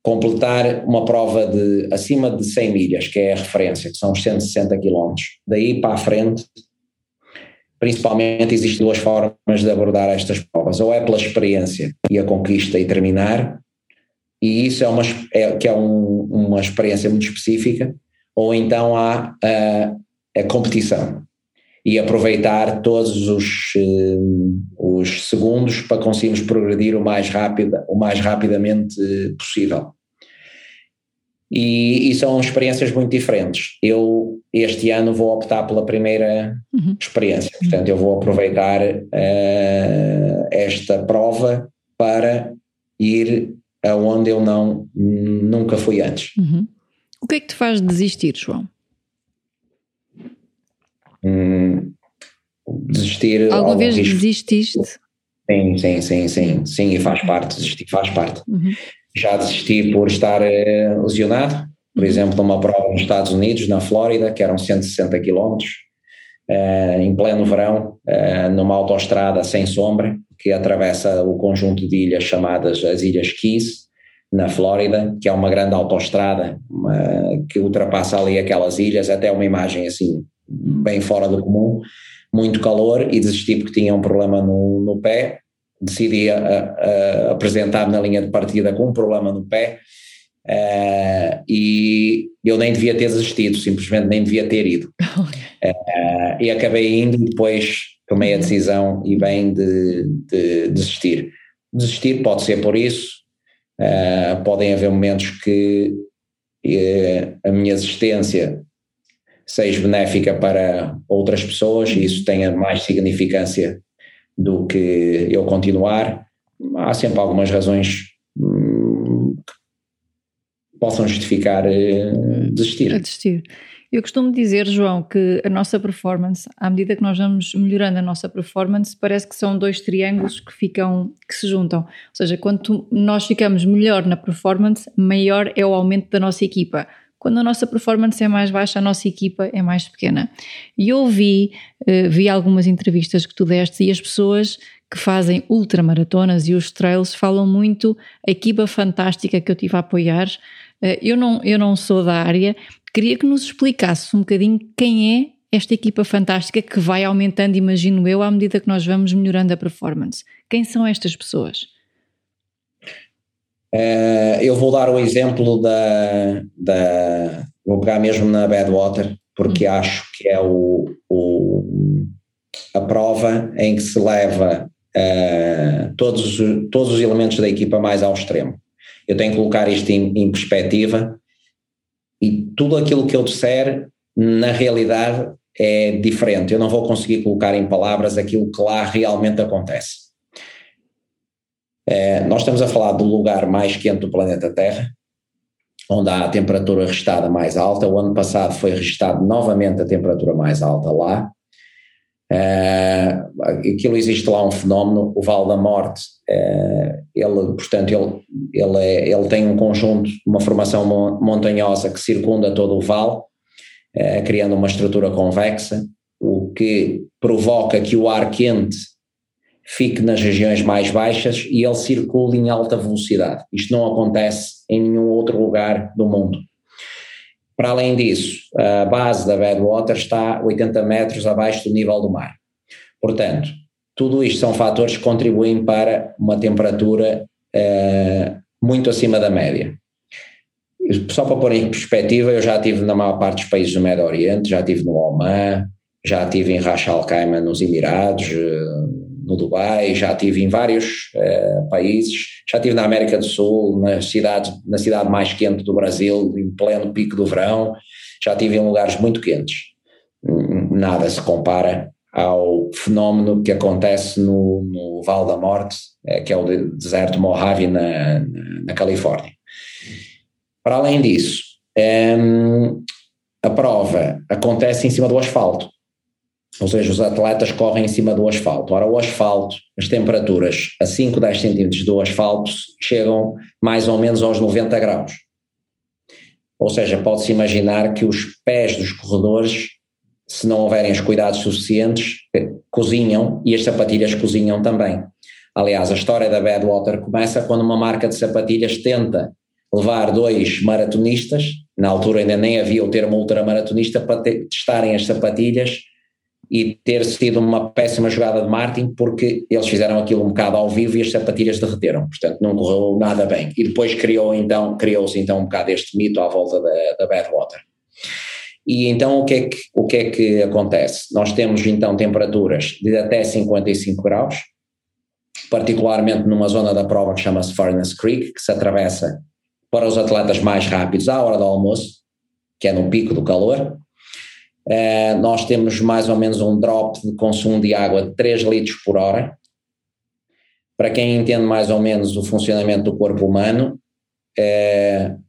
completar uma prova de acima de 100 milhas, que é a referência, que são os 160 quilómetros. Daí para a frente, principalmente existem duas formas de abordar estas provas, ou é pela experiência e a conquista e terminar, e isso é uma, é, que é um, uma experiência muito específica, ou então há a, a competição e aproveitar todos os, eh, os segundos para conseguirmos progredir o mais, rápido, o mais rapidamente possível. E, e, são experiências muito diferentes. Eu, este ano, vou optar pela primeira uhum. experiência, portanto, eu vou aproveitar uh, esta prova para ir aonde eu não nunca fui antes. Uhum. O que é que te faz desistir, João? Hum, desistir. Alguma vez risco. desististe? Sim, sim, sim, sim, sim, e faz parte, desistir faz parte. Uhum. Já desisti por estar uh, lesionado, por uhum. exemplo, numa prova nos Estados Unidos, na Flórida, que eram 160 quilómetros, uh, em pleno verão, uh, numa autoestrada sem sombra, que atravessa o conjunto de ilhas chamadas as Ilhas Keys, na Flórida, que é uma grande autoestrada que ultrapassa ali aquelas ilhas, até uma imagem assim bem fora do comum, muito calor e desisti porque tinha um problema no, no pé, decidi apresentar-me na linha de partida com um problema no pé uh, e eu nem devia ter desistido, simplesmente nem devia ter ido. Uh, e acabei indo e depois tomei a decisão e bem de, de desistir. Desistir pode ser por isso, uh, podem haver momentos que a minha existência seja benéfica para outras pessoas e isso tenha mais significância do que eu continuar. Há sempre algumas razões hum, que possam justificar uh, desistir. A desistir. Eu costumo dizer, João, que a nossa performance, à medida que nós vamos melhorando a nossa performance, parece que são dois triângulos que ficam, que se juntam. Ou seja, quanto nós ficamos melhor na performance, maior é o aumento da nossa equipa quando a nossa performance é mais baixa, a nossa equipa é mais pequena. E eu vi, uh, vi algumas entrevistas que tu deste e as pessoas que fazem ultramaratonas e os trails falam muito a equipa fantástica que eu tive a apoiar. Uh, eu, não, eu não sou da área, queria que nos explicasse um bocadinho quem é esta equipa fantástica que vai aumentando, imagino eu, à medida que nós vamos melhorando a performance. Quem são estas pessoas? Uh, eu vou dar o exemplo da, da. Vou pegar mesmo na Badwater, porque uhum. acho que é o, o, a prova em que se leva uh, todos, todos os elementos da equipa mais ao extremo. Eu tenho que colocar isto em, em perspectiva e tudo aquilo que eu disser, na realidade, é diferente. Eu não vou conseguir colocar em palavras aquilo que lá realmente acontece. É, nós estamos a falar do lugar mais quente do planeta Terra, onde há a temperatura registada mais alta. O ano passado foi registado novamente a temperatura mais alta lá. É, aquilo existe lá um fenómeno, o Val da Morte, é, ele, portanto, ele, ele, é, ele tem um conjunto, uma formação montanhosa que circunda todo o vale, criando uma estrutura convexa, o que provoca que o ar quente fique nas regiões mais baixas e ele circule em alta velocidade. Isto não acontece em nenhum outro lugar do mundo. Para além disso, a base da Badwater está 80 metros abaixo do nível do mar. Portanto, tudo isto são fatores que contribuem para uma temperatura uh, muito acima da média. Só para pôr em perspectiva, eu já estive na maior parte dos países do Médio Oriente, já estive no Oman, já estive em Ras Al Khaimah nos Emirados, uh, no Dubai, já estive em vários uh, países, já estive na América do Sul, na cidade, na cidade mais quente do Brasil, em pleno pico do verão, já estive em lugares muito quentes. Nada se compara ao fenómeno que acontece no, no Val da Morte, é, que é o deserto Mojave na, na Califórnia. Para além disso, é, a prova acontece em cima do asfalto. Ou seja, os atletas correm em cima do asfalto. Ora, o asfalto, as temperaturas a 5, 10 centímetros do asfalto chegam mais ou menos aos 90 graus. Ou seja, pode-se imaginar que os pés dos corredores, se não houverem os cuidados suficientes, cozinham e as sapatilhas cozinham também. Aliás, a história da Badwater começa quando uma marca de sapatilhas tenta levar dois maratonistas, na altura ainda nem havia o termo ultramaratonista, para testarem as sapatilhas e ter sido uma péssima jogada de marketing porque eles fizeram aquilo um bocado ao vivo e as sapatilhas derreteram, portanto não correu nada bem. E depois criou então, criou-se então um bocado este mito à volta da, da Badwater. E então o que, é que, o que é que acontece? Nós temos então temperaturas de até 55 graus, particularmente numa zona da prova que chama-se Furnace Creek, que se atravessa para os atletas mais rápidos à hora do almoço, que é no pico do calor, Uh, nós temos mais ou menos um drop de consumo de água de 3 litros por hora. Para quem entende mais ou menos o funcionamento do corpo humano, uh,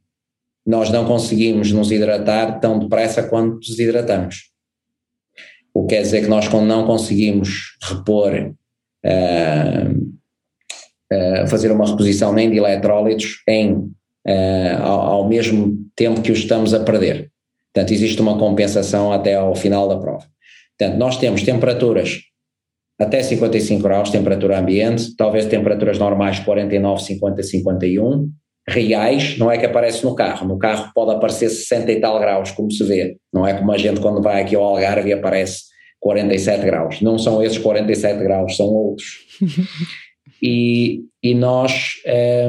nós não conseguimos nos hidratar tão depressa quanto desidratamos. O que quer dizer que nós não conseguimos repor, uh, fazer uma reposição nem de eletrólitos em, ao, ao mesmo tempo que os estamos a perder. Portanto, existe uma compensação até ao final da prova. Portanto, nós temos temperaturas até 55 graus, temperatura ambiente, talvez temperaturas normais 49, 50, 51, reais, não é que aparece no carro, no carro pode aparecer 60 e tal graus, como se vê, não é como a gente quando vai aqui ao Algarve aparece 47 graus, não são esses 47 graus, são outros. e, e nós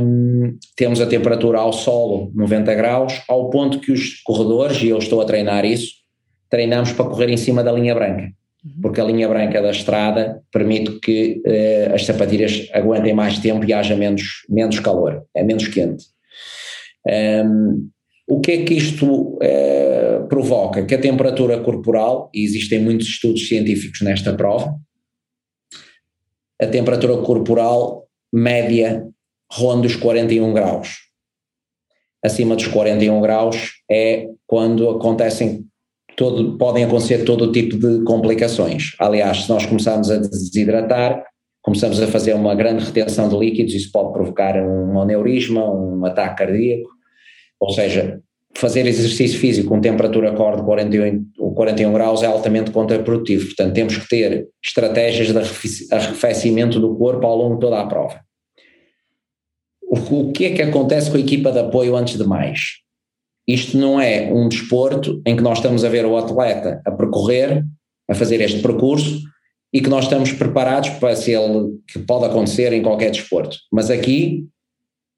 um, temos a temperatura ao solo 90 graus, ao ponto que os corredores, e eu estou a treinar isso, treinamos para correr em cima da linha branca, uhum. porque a linha branca da estrada permite que uh, as sapatilhas aguentem mais tempo e haja menos, menos calor, é menos quente. Um, o que é que isto uh, provoca? Que a temperatura corporal, e existem muitos estudos científicos nesta prova, a temperatura corporal média ronda os 41 graus. Acima dos 41 graus é quando acontecem todo, podem acontecer todo o tipo de complicações. Aliás, se nós começarmos a desidratar, começamos a fazer uma grande retenção de líquidos, isso pode provocar um aneurisma, um ataque cardíaco, ou seja, fazer exercício físico com temperatura core de 41, 41 graus é altamente contraprodutivo, portanto temos que ter estratégias de arrefecimento do corpo ao longo de toda a prova. O, o que é que acontece com a equipa de apoio antes de mais? Isto não é um desporto em que nós estamos a ver o atleta a percorrer, a fazer este percurso e que nós estamos preparados para se ele, que pode acontecer em qualquer desporto. Mas aqui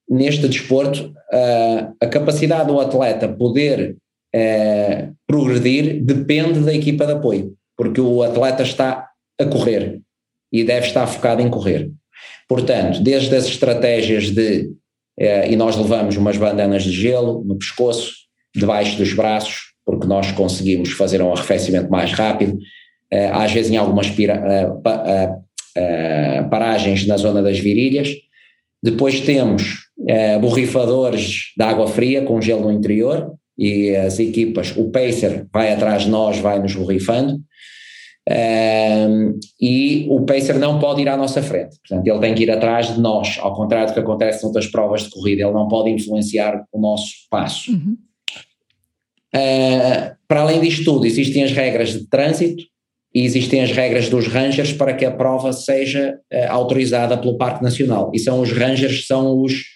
neste desporto, uh, a capacidade do atleta poder progredir depende da equipa de apoio, porque o atleta está a correr e deve estar focado em correr. Portanto, desde as estratégias de, uh, e nós levamos umas bandanas de gelo no pescoço, debaixo dos braços, porque nós conseguimos fazer um arrefecimento mais rápido, às vezes em algumas paragens na zona das virilhas. Depois temos borrifadores de água fria com gelo no interior e as equipas, o pacer vai atrás de nós, vai nos borrifando é, e o pacer não pode ir à nossa frente, portanto ele tem que ir atrás de nós, ao contrário do que acontece em outras provas de corrida, ele não pode influenciar o nosso passo. Uhum. É, para além disto tudo, existem as regras de trânsito e existem as regras dos rangers para que a prova seja uh, autorizada pelo Parque Nacional. E são os rangers, são os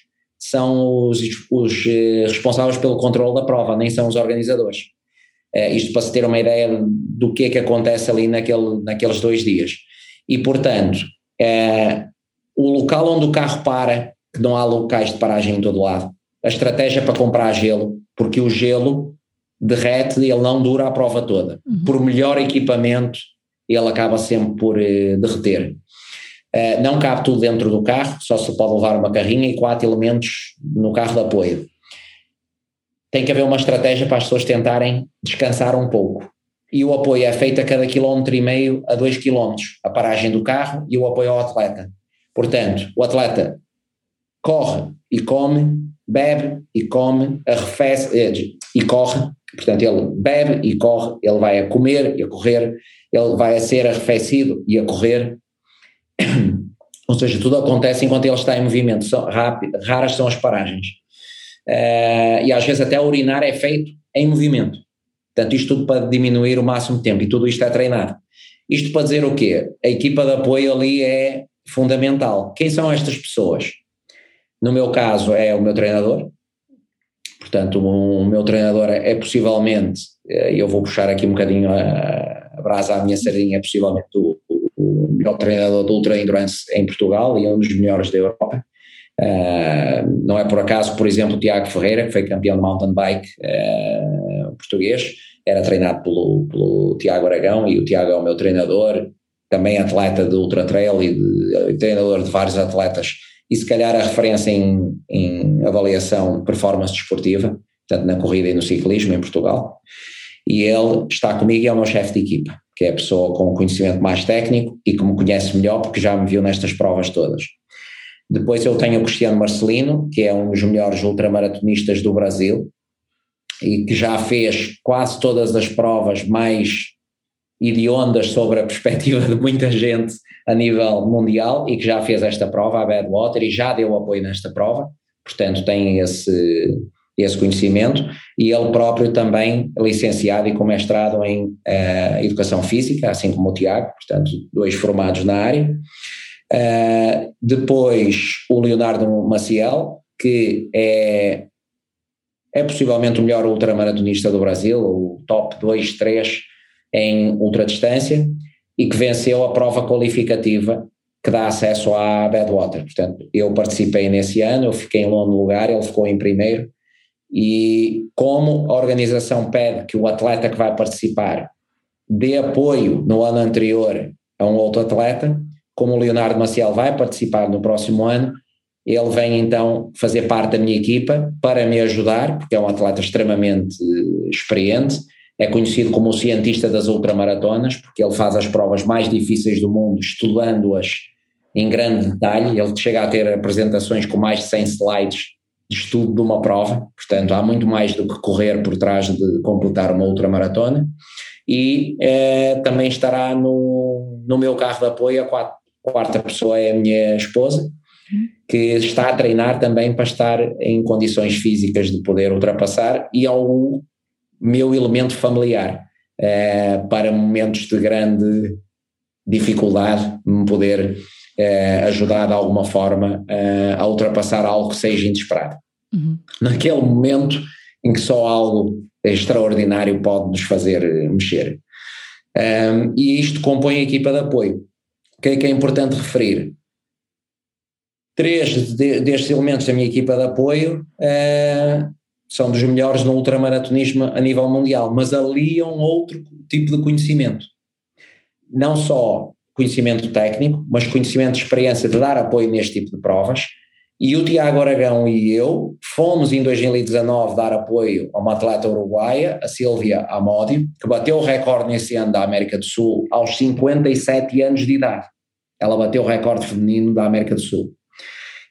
são os, os eh, responsáveis pelo controle da prova, nem são os organizadores. Uh, isto para se ter uma ideia do que é que acontece ali naquele, naqueles dois dias. E, portanto, uh, o local onde o carro para, que não há locais de paragem em todo lado, a estratégia para comprar gelo, porque o gelo derrete e ele não dura a prova toda. Uhum. Por melhor equipamento, ele acaba sempre por derreter. Uh, não cabe tudo dentro do carro, só se pode levar uma carrinha e quatro elementos no carro de apoio. Tem que haver uma estratégia para as pessoas tentarem descansar um pouco. E o apoio é feito a cada quilómetro e meio a dois quilómetros, a paragem do carro e o apoio ao atleta. Portanto, o atleta corre e come, bebe e come, arrefece eh, e corre. Portanto, ele bebe e corre, ele vai a comer e a correr, ele vai a ser arrefecido e a correr, ou seja, tudo acontece enquanto ele está em movimento, são rápido, raras são as paragens. Uh, e às vezes até urinar é feito em movimento. Portanto, isto tudo para diminuir o máximo de tempo, e tudo isto é treinado. Isto para dizer o quê? A equipa de apoio ali é fundamental. Quem são estas pessoas? No meu caso é o meu treinador, portanto o meu treinador é possivelmente, eh, eu vou puxar aqui um bocadinho a, a brasa à minha sardinha, é possivelmente o, o melhor treinador de ultra endurance em Portugal e um dos melhores da Europa. Uh, não é por acaso, por exemplo, o Tiago Ferreira, que foi campeão de mountain bike uh, português, era treinado pelo, pelo Tiago Aragão e o Tiago é o meu treinador, também atleta de ultra trail e, de, treinador de vários atletas e se calhar a referência em, em avaliação de performance desportiva, tanto na corrida e no ciclismo em Portugal. E ele está comigo e é o meu chefe de equipa, que é a pessoa com conhecimento mais técnico e que me conhece melhor porque já me viu nestas provas todas. Depois eu tenho o Cristiano Marcelino, que é um dos melhores ultramaratonistas do Brasil e que já fez quase todas as provas mais idiondas sobre a perspectiva de muita gente a nível mundial e que já fez esta prova, a Badwater, e já deu apoio nesta prova, portanto tem esse, esse conhecimento, e ele próprio também licenciado e com mestrado em uh, Educação Física, assim como o Tiago, portanto dois formados na área. Uh, depois o Leonardo Maciel, que é, é possivelmente o melhor ultramaratonista do Brasil, o top 2, 3 em ultradistância e que venceu a prova qualificativa que dá acesso à Badwater. Portanto, eu participei nesse ano, eu fiquei em nono lugar, ele ficou em primeiro, e como a organização pede que o atleta que vai participar dê apoio no ano anterior a um outro atleta, como o Leonardo Maciel vai participar no próximo ano, ele vem então fazer parte da minha equipa para me ajudar, porque é um atleta extremamente experiente, é conhecido como o cientista das ultramaratonas, porque ele faz as provas mais difíceis do mundo, estudando-as em grande detalhe. Ele chega a ter apresentações com mais de 100 slides de estudo de uma prova, portanto, há muito mais do que correr por trás de completar uma ultramaratona. E eh, também estará no, no meu carro de apoio, a quarta, quarta pessoa é a minha esposa, que está a treinar também para estar em condições físicas de poder ultrapassar e ao meu elemento familiar uh, para momentos de grande dificuldade, me poder ajudar de alguma forma uh, a ultrapassar algo que seja inesperado. Uhum. Naquele momento em que só algo extraordinário pode nos fazer mexer. Um, e isto compõe a equipa de apoio. O que é, que é importante referir? Três de, destes elementos da minha equipa de apoio uh, são dos melhores no ultramaratonismo a nível mundial, mas aliam outro tipo de conhecimento. Não só conhecimento técnico, mas conhecimento de experiência de dar apoio neste tipo de provas. E o Tiago Aragão e eu fomos em 2019 dar apoio a uma atleta uruguaia, a Silvia Amodio, que bateu o recorde nesse ano da América do Sul aos 57 anos de idade. Ela bateu o recorde feminino da América do Sul.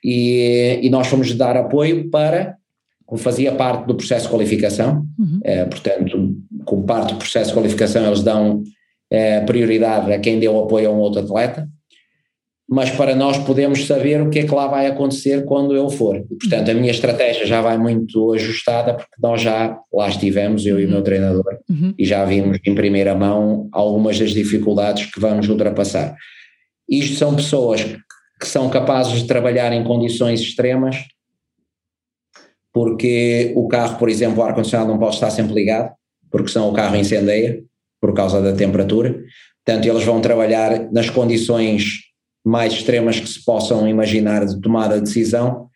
E, e nós fomos dar apoio para fazia parte do processo de qualificação, uhum. é, portanto, como parte do processo de qualificação, eles dão é, prioridade a quem deu apoio a um outro atleta, mas para nós podemos saber o que é que lá vai acontecer quando eu for. E, portanto, a minha estratégia já vai muito ajustada, porque nós já lá estivemos, eu e o meu uhum. treinador, uhum. e já vimos em primeira mão algumas das dificuldades que vamos ultrapassar. Isto são pessoas que são capazes de trabalhar em condições extremas porque o carro, por exemplo, o ar-condicionado não pode estar sempre ligado, porque senão o carro incendeia por causa da temperatura. Portanto, eles vão trabalhar nas condições mais extremas que se possam imaginar de tomada de decisão,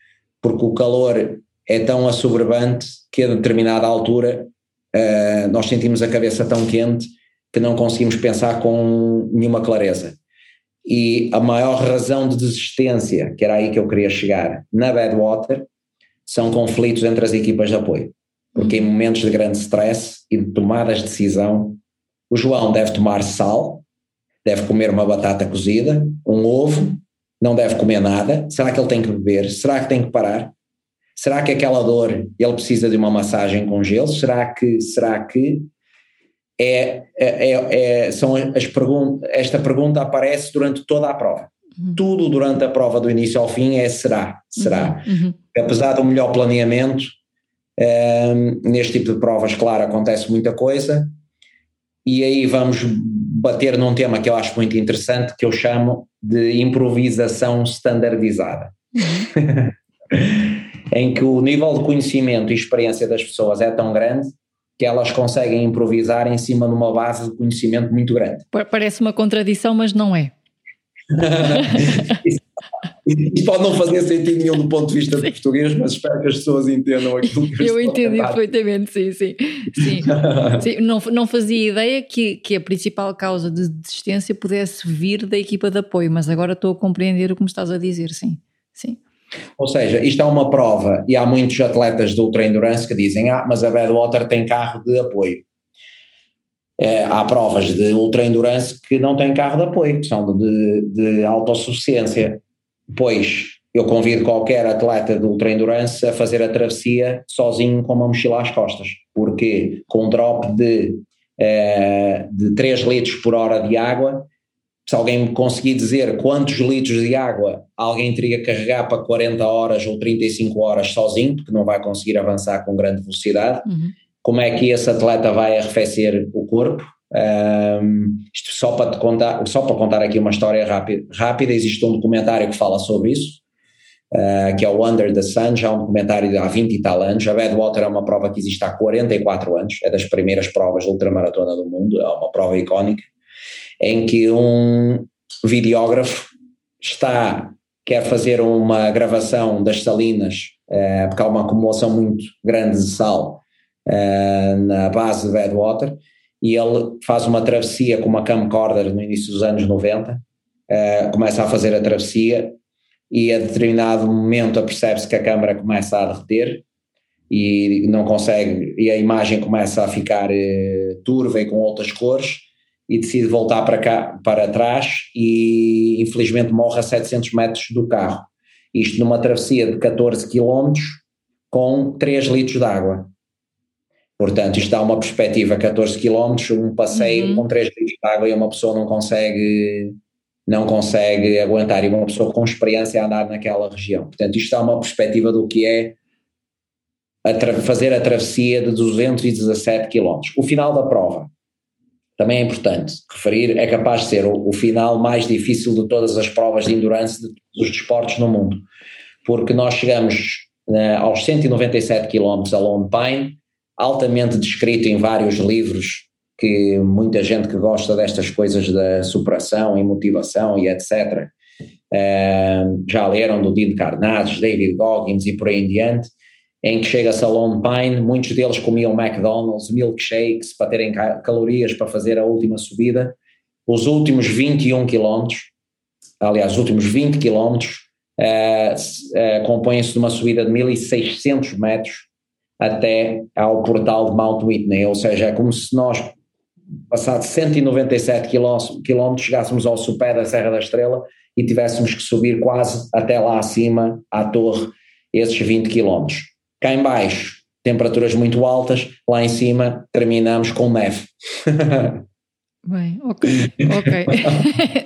porque o calor é tão assoberbante que a determinada altura uh, nós sentimos a cabeça tão quente que não conseguimos pensar com nenhuma clareza. E a maior razão de desistência, que era aí que eu queria chegar, na Badwater, são conflitos entre as equipas de apoio. Porque em momentos de grande stress e de tomadas de decisão, o João deve tomar sal, deve comer uma batata cozida, um ovo, não deve comer nada. Será que ele tem que beber? Será que tem que parar? Será que aquela dor ele precisa de uma massagem com gelo? Será que será que é, é, é, é são as perguntas? Esta pergunta aparece durante toda a prova. Uhum. Tudo durante a prova do início ao fim é será, será. Uhum. uhum. Apesar do melhor planeamento, um, ehm, neste tipo de provas, claro, acontece muita coisa, e aí vamos bater num tema que eu acho muito interessante, que eu chamo de improvisação standardizada. Uhum. em que o nível de conhecimento e experiência das pessoas é tão grande que elas conseguem improvisar em cima de uma base de conhecimento muito grande. Parece uma contradição, mas não é. Isto pode não fazer sentido nenhum do ponto de vista sim. português, mas espero que as pessoas entendam aquilo que eu, eu entendi perfeitamente, sim, sim. sim. sim. Não, não fazia ideia que, que a principal causa de desistência pudesse vir da equipa de apoio, mas agora estou a compreender o que me estás a dizer, sim. sim. Ou seja, isto é uma prova e há muitos atletas de ultra endurance que dizem: Ah, mas a Badwater tem carro de apoio. É, há provas de ultra endurance que não têm carro de apoio, que são de, de autossuficiência. Pois eu convido qualquer atleta de ultra endurance a fazer a travessia sozinho com uma mochila às costas, porque com um drop de, é, de 3 litros por hora de água se alguém me conseguir dizer quantos litros de água alguém teria que carregar para 40 horas ou 35 horas sozinho, porque não vai conseguir avançar com grande velocidade, uhum. como é que esse atleta vai arrefecer o corpo? Um, isto só para, contar, só para contar aqui uma história rápida, rápida, existe um documentário que fala sobre isso, uh, que é o Under the Sun, já é um documentário de há 20 e tal anos. A Badwater é uma prova que existe há 44 anos, é das primeiras provas de ultramaratona do mundo, é uma prova icónica em que um videógrafo está, quer fazer uma gravação das salinas, eh, porque há uma acumulação muito grande de sal eh, na base de Badwater, e ele faz uma travessia com uma camcorder no início dos anos 90, eh, começa a fazer a travessia e a determinado momento apercebe-se que a câmara começa a derreter e não consegue, e a imagem começa a ficar turva e com outras cores, e decide voltar para cá, para trás e infelizmente morre a 700 metros do carro. Isto numa travessia de 14 km com 3 litros de água. Portanto, isto dá uma perspectiva, 14 km, um passeio uhum. com 3 litros de água e uma pessoa não consegue não consegue aguentar, e uma pessoa com experiência a andar naquela região. Portanto, isto dá uma perspectiva do que é a fazer a travessia de 217 km. O final da prova, também é importante referir, é capaz de ser o, o, final mais difícil de todas as provas de endurance de, dos desportos no mundo, porque nós chegamos né, aos 197 km a Lone Pine, altamente descrito em vários livros que muita gente que gosta destas coisas da superação e motivação e etc. Eh, já leram do Dean Carnage, David Goggins e por aí em diante, em que chega-se a Lone Pine, muitos deles comiam McDonald's, milkshakes para terem calorias para fazer a última subida. Os últimos 21 quilómetros, aliás, os últimos 20 quilómetros, uh, uh, compõem-se de uma subida de 1600 metros até ao portal de Mount Whitney, ou seja, é como se nós, passados 197 quilómetros, chegássemos ao sopé da Serra da Estrela e tivéssemos que subir quase até lá acima, à torre, esses 20 quilómetros Cá em baixo, temperaturas muito altas, lá em cima terminamos com neve. Bem, ok, ok.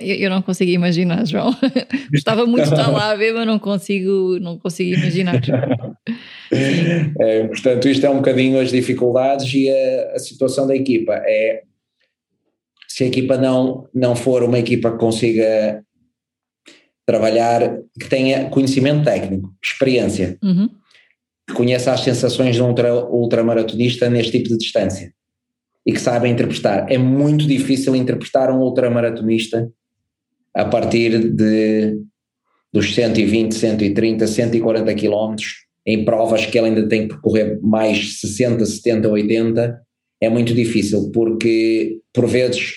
eu não consigo imaginar, João. Gostava muito de estar lá a ver, mas não consigo, não consigo imaginar. É, portanto, isto é um bocadinho as dificuldades e a, a, situação da equipa. É se a equipa não, não for uma equipa que consiga trabalhar, que tenha conhecimento técnico, experiência. Uhum conhece as sensações de um ultra, ultramaratonista neste tipo de distância e que sabe interpretar. É muito difícil interpretar um ultramaratonista a partir de dos 120, 130, 140 quilómetros em provas que ele ainda tem que percorrer mais 60, 70, 80, é muito difícil porque por vezes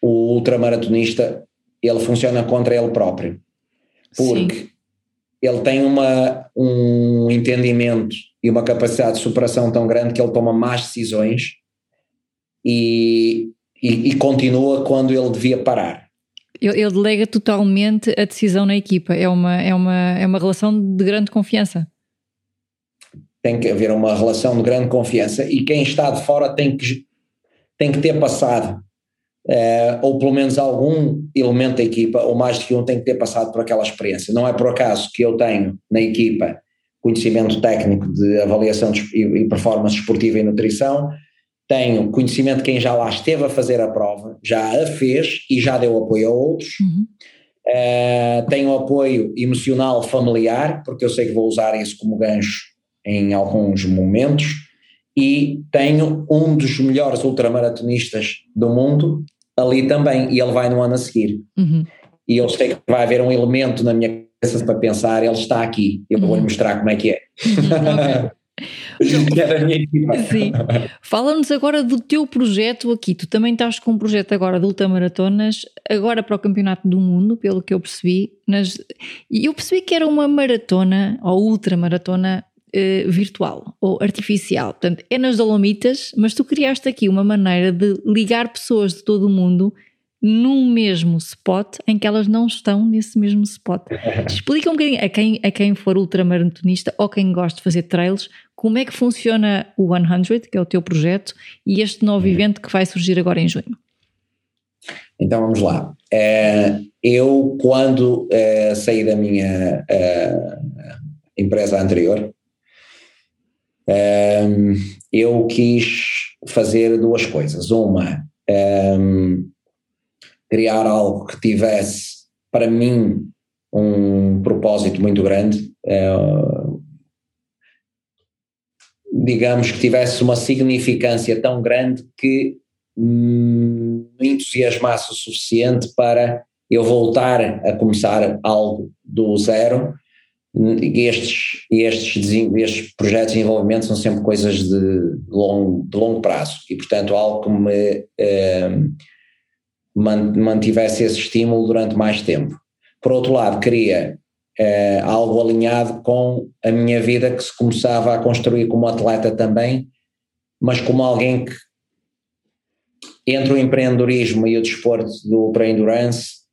o ultramaratonista ele funciona contra ele próprio. Porque Sim ele tem uma, um entendimento e uma capacidade de superação tão grande que ele toma más decisões e, e, e continua quando ele devia parar. Ele, ele, delega totalmente a decisão na equipa, é uma, é, uma, é uma relação de grande confiança. Tem que haver uma relação de grande confiança e quem está de fora tem que, tem que ter passado Uh, ou pelo menos algum elemento da equipa, ou mais de que um, tem que ter passado por aquela experiência. Não é por acaso que eu tenho na equipa conhecimento técnico de avaliação de, e performance esportiva e nutrição, tenho conhecimento de quem já lá esteve a fazer a prova, já a fez e já deu apoio a outros. Uhum. Uh, tenho apoio emocional familiar, porque eu sei que vou usar isso como gancho em alguns momentos. E tenho um dos melhores ultramaratonistas do mundo ali também, e ele vai no ano a seguir. Uhum. E eu sei que vai haver um elemento na minha cabeça para pensar: ele está aqui, eu uhum. vou-lhe mostrar como é que é. Sim. Fala-nos agora do teu projeto aqui. Tu também estás com um projeto agora de ultramaratonas, agora para o Campeonato do Mundo, pelo que eu percebi. Nas... Eu percebi que era uma maratona ou ultramaratona eh, virtual ou artificial. Portanto, é nas Dolomitas, mas tu criaste aqui uma maneira de ligar pessoas de todo o mundo num mesmo spot em que elas não estão nesse mesmo spot. Explica um bocadinho a quem, a quem for ultramaratonista ou quem gosta de fazer trails, como é que funciona o 100, que é o teu projeto, e este novo uhum. evento que vai surgir agora em junho. Então vamos lá. É, eu, quando é, saí da minha é, empresa anterior, eu quis fazer duas coisas. Uma, criar algo que tivesse, para mim, um propósito muito grande, digamos que tivesse uma significância tão grande que me entusiasmasse o suficiente para eu voltar a começar algo do zero. Estes, estes, estes projetos de desenvolvimento são sempre coisas de longo, de longo prazo e, portanto, algo que me eh, mantivesse esse estímulo durante mais tempo. Por outro lado, queria eh, algo alinhado com a minha vida que se começava a construir como atleta também, mas como alguém que entre o empreendedorismo e o desporto do ultra endurance,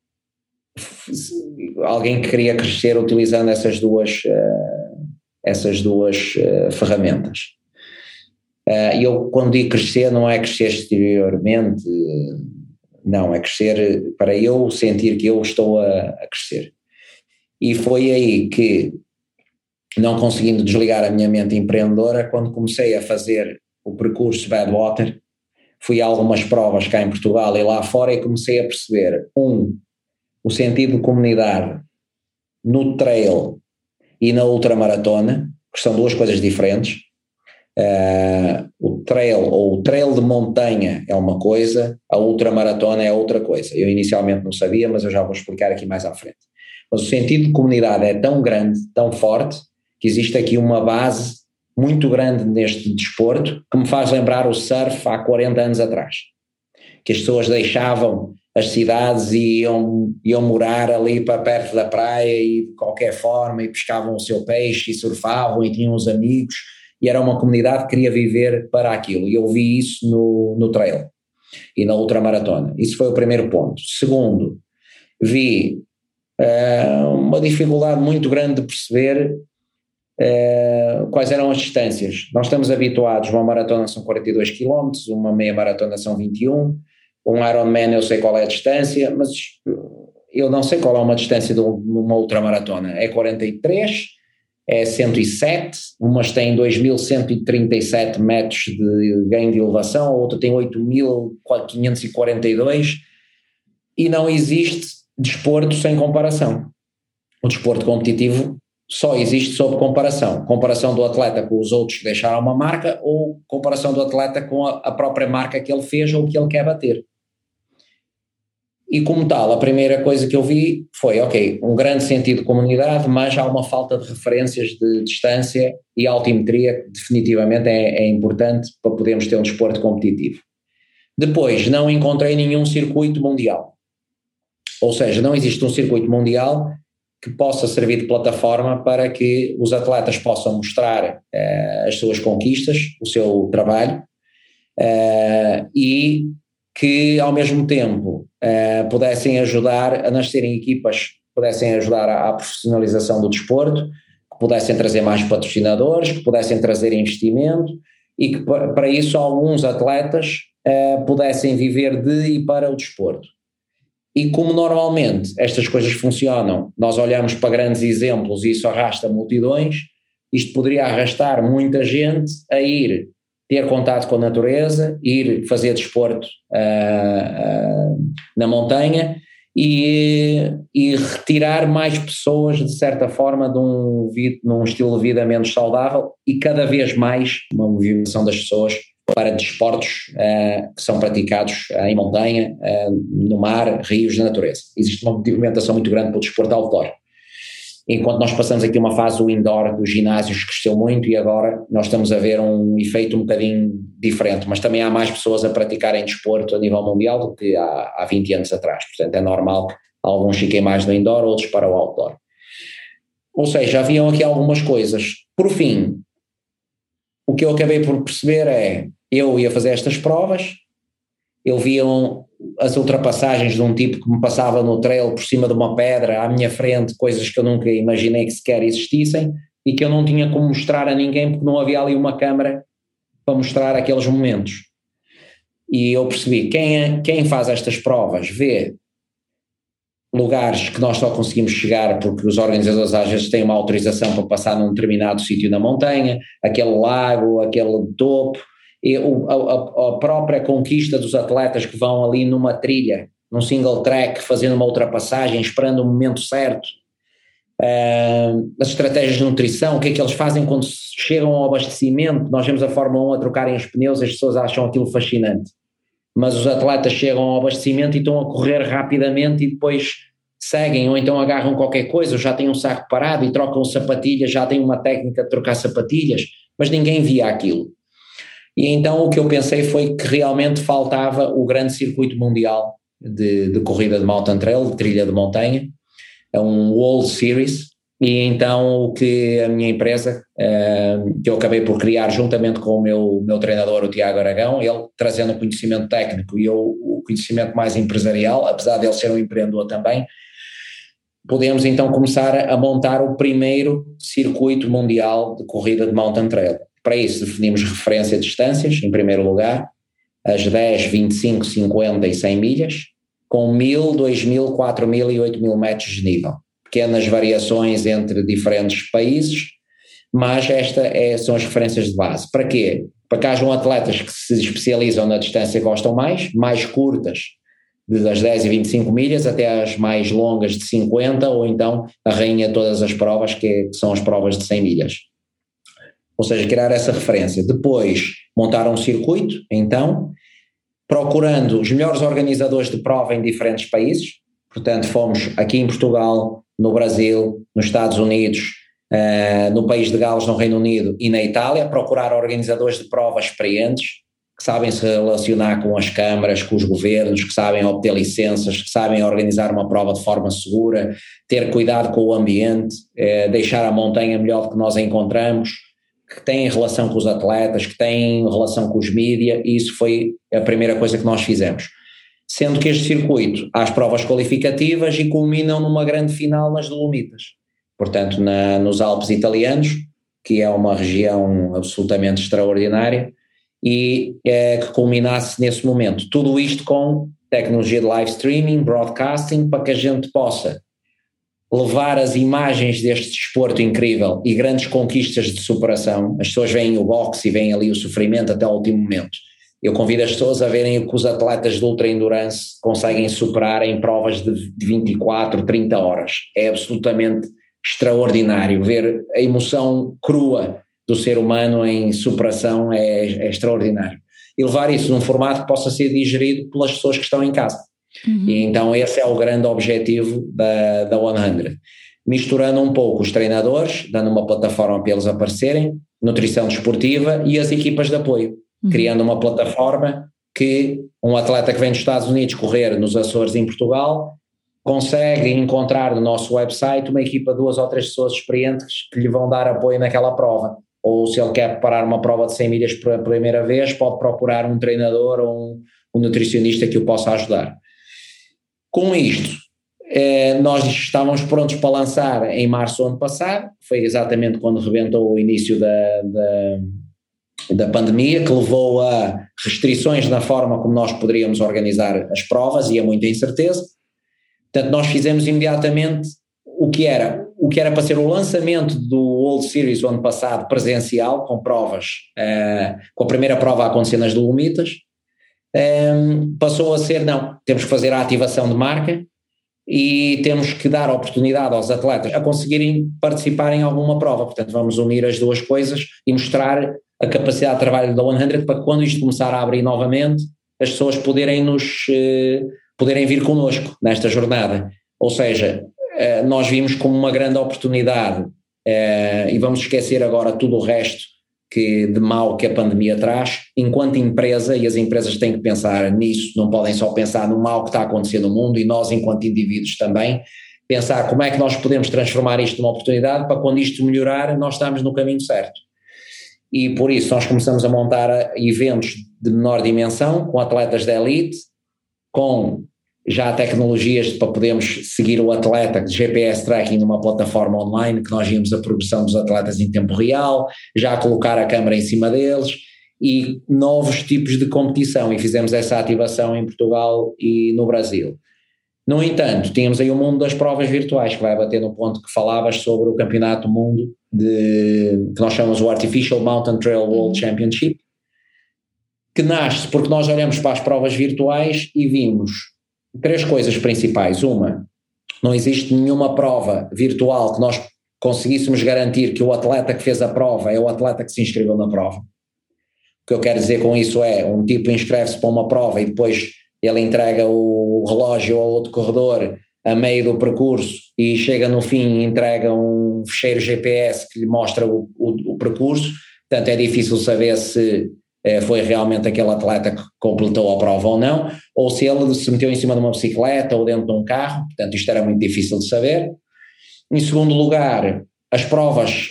alguém que queria crescer utilizando essas duas, uh, essas duas uh, ferramentas. Uh, eu, quando digo crescer, não é crescer exteriormente, não, é crescer para eu sentir que eu estou a, a crescer. E foi aí que, não conseguindo desligar a minha mente empreendedora, quando comecei a fazer o percurso Badwater, fui a algumas provas cá em Portugal e lá fora e comecei a perceber, um, o sentido de comunidade no trail e na ultramaratona, que são duas coisas diferentes. Uh, o trail ou o trail de montanha é uma coisa, a ultramaratona é outra coisa. Eu inicialmente não sabia, mas eu já vou explicar aqui mais à frente. Mas o sentido de comunidade é tão grande, tão forte, que existe aqui uma base muito grande neste desporto que me faz lembrar o surf há 40 anos atrás. Que as pessoas deixavam as cidades e iam, iam morar ali para perto da praia e de qualquer forma e pescavam o seu peixe e surfavam e tinham os amigos e era uma comunidade que queria viver para aquilo e eu vi isso no, no trail e na ultramaratona. Isso foi o primeiro ponto. Segundo, vi uh, uma dificuldade muito grande de perceber uh, quais eram as distâncias. Nós estamos habituados, uma maratona são 42 km, uma meia maratona são 21, um Ironman eu sei qual é a distância, mas eu não sei qual é uma distância de uma ultramaratona. É 43, é 107, umas têm 2.137 metros de ganho de elevação, a outra tem 8.542 e não existe desporto sem comparação. O desporto competitivo só existe sob comparação. Comparação do atleta com os outros que deixaram uma marca ou comparação do atleta com a, própria marca que ele fez ou que ele quer bater. E como tal, a primeira coisa que eu vi foi, ok, um grande sentido de comunidade, mas há uma falta de referências de distância e altimetria que definitivamente é, é importante para podermos ter um desporto competitivo. Depois, não encontrei nenhum circuito mundial. Ou seja, não existe um circuito mundial que possa servir de plataforma para que os atletas possam mostrar uh, as suas conquistas, o seu trabalho, uh, e que ao mesmo tempo uh, pudessem ajudar a nascerem equipas, pudessem ajudar à, à, profissionalização do desporto, que pudessem trazer mais patrocinadores, que pudessem trazer investimento e que para isso alguns atletas pudessem viver de e para o desporto. E como normalmente estas coisas funcionam, nós olhamos para grandes exemplos e isso arrasta multidões, isto poderia arrastar muita gente a ir ter contato com a natureza, ir fazer desporto uh, uh, na montanha e, e, retirar mais pessoas, de certa forma, de um, de um estilo de vida menos saudável e cada vez mais uma movimentação das pessoas para desportos uh, que são praticados em montanha, no mar, rios, na natureza. Existe uma movimentação muito grande para o desporto outdoor enquanto nós passamos aqui uma fase do indoor dos ginásios cresceu muito e agora nós estamos a ver um efeito um bocadinho diferente, mas também há mais pessoas a praticarem desporto a nível mundial do que há, há 20 anos atrás, portanto é normal que alguns fiquem mais no indoor, outros para o outdoor. Ou seja, haviam aqui algumas coisas. Por fim, o que eu acabei por perceber é, eu ia fazer estas provas, eu via um, as ultrapassagens de um tipo que me passava no trail por cima de uma pedra à minha frente, coisas que eu nunca imaginei que sequer existissem e que eu não tinha como mostrar a ninguém porque não havia ali uma câmara para mostrar aqueles momentos. E eu percebi, quem, é, quem faz estas provas vê lugares que nós só conseguimos chegar porque os organizadores às vezes têm uma autorização para passar num determinado sítio na montanha, aquele lago, aquele topo, e a, a, própria conquista dos atletas que vão ali numa trilha, num single track, fazendo uma ultrapassagem, esperando o momento certo, uh, as estratégias de nutrição, o que é que eles fazem quando chegam ao abastecimento, nós vemos a Fórmula 1 a trocarem os pneus, as pessoas acham aquilo fascinante, mas os atletas chegam ao abastecimento e estão a correr rapidamente e depois seguem ou então agarram qualquer coisa, ou já têm um saco parado e trocam sapatilhas, já têm uma técnica de trocar sapatilhas, mas ninguém via aquilo. E então o que eu pensei foi que realmente faltava o grande circuito mundial de, de corrida de mountain trail, de trilha de montanha, é um World Series, e então o que a minha empresa, uh, que eu acabei por criar juntamente com o meu, meu treinador, o Tiago Aragão, ele trazendo o conhecimento técnico e eu o conhecimento mais empresarial, apesar de ele ser um empreendedor também, podemos então começar a montar o primeiro circuito mundial de corrida de mountain trail. Para isso definimos referência de distâncias, em primeiro lugar, as 10, 25, 50 e 100 milhas, com 1000, 2000, 4000 e 8000 metros de nível. Pequenas variações entre diferentes países, mas estas é, são as referências de base. Para quê? Para que hajam atletas que se especializam na distância e gostam mais, mais curtas, das 10 e 25 milhas até as mais longas de 50, ou então a rainha de todas as provas, que, é, que são as provas de 100 milhas ou seja, criar essa referência. Depois, montar um circuito, então, procurando os melhores organizadores de prova em diferentes países, portanto, fomos aqui em Portugal, no Brasil, nos Estados Unidos, uh, no país de Gales, no Reino Unido e na Itália, procurar organizadores de provas experientes, que sabem se relacionar com as câmaras, com os governos, que sabem obter licenças, que sabem organizar uma prova de forma segura, ter cuidado com o ambiente, uh, deixar a montanha melhor do que nós a encontramos, que têm relação com os atletas, que têm relação com os mídias, e isso foi a primeira coisa que nós fizemos. Sendo que este circuito há as provas qualificativas e culminam numa grande final nas Dolomitas. Portanto, na, nos Alpes italianos, que é uma região absolutamente extraordinária, e é, que culminasse nesse momento. Tudo isto com tecnologia de live streaming, broadcasting, para que a gente possa levar as imagens deste desporto incrível e grandes conquistas de superação. As pessoas veem o boxe e veem ali o sofrimento até o último momento. Eu convido as pessoas a verem o que os atletas de ultra endurance conseguem superar em provas de 24, 30 horas. É absolutamente extraordinário ver a emoção crua do ser humano em superação é, é extraordinário. E levar isso num formato que possa ser digerido pelas pessoas que estão em casa. Uhum. E então esse é o grande objetivo da, da 100. Misturando um pouco os treinadores, dando uma plataforma para eles aparecerem, nutrição desportiva e as equipas de apoio, uhum. criando uma plataforma que um atleta que vem dos Estados Unidos correr nos Açores em Portugal consegue encontrar no nosso website uma equipa de duas ou três pessoas experientes que lhe vão dar apoio naquela prova. Ou se ele quer preparar uma prova de 100 milhas pela primeira vez, pode procurar um treinador ou um, um nutricionista que o possa ajudar. Com isto, eh, nós estávamos prontos para lançar em março do ano passado, foi exatamente quando rebentou o início da, da, da pandemia, que levou a restrições na forma como nós poderíamos organizar as provas e a muita incerteza. Portanto, nós fizemos imediatamente o que era o que era para ser o lançamento do World Series do ano passado presencial, com provas, uh, com a primeira prova a acontecer nas Dolomitas, um, passou a ser, não, temos que fazer a ativação de marca e temos que dar oportunidade aos atletas a conseguirem participar em alguma prova. Portanto, vamos unir as duas coisas e mostrar a capacidade de trabalho da 100 para quando isto começar a abrir novamente, as pessoas poderem nos eh, poderem vir connosco nesta jornada. Ou seja, eh, nós vimos como uma grande oportunidade eh, e vamos esquecer agora tudo o resto que de mal que a pandemia traz, enquanto empresa, e as empresas têm que pensar nisso, não podem só pensar no mal que está acontecendo no mundo e nós, enquanto indivíduos, também, pensar como é que nós podemos transformar isto numa oportunidade para quando isto melhorar, nós estamos no caminho certo. E por isso nós começamos a montar eventos de menor dimensão, com atletas de elite, com já tecnologias para podermos seguir o atleta, GPS tracking numa plataforma online, que nós vimos a progressão dos atletas em tempo real, já colocar a câmera em cima deles e novos tipos de competição e fizemos essa ativação em Portugal e no Brasil. No entanto, tínhamos aí o mundo das provas virtuais, que vai bater no ponto que falavas sobre o campeonato do mundo, de, que nós chamamos o Artificial Mountain Trail World Championship, que nasce porque nós olhamos para as provas virtuais e vimos três coisas principais. Uma, não existe nenhuma prova virtual que nós conseguíssemos garantir que o atleta que fez a prova é o atleta que se inscreveu na prova. O que eu quero dizer com isso é, um tipo inscreve-se para uma prova e depois ele entrega o relógio ao outro corredor a meio do percurso e chega no fim e entrega um fecheiro GPS que lhe mostra o, o, o percurso, portanto é difícil saber se eh, foi realmente aquele atleta que completou a prova ou não, ou se ele se meteu em cima de uma bicicleta ou dentro de um carro, portanto isto era muito difícil de saber. Em segundo lugar, as provas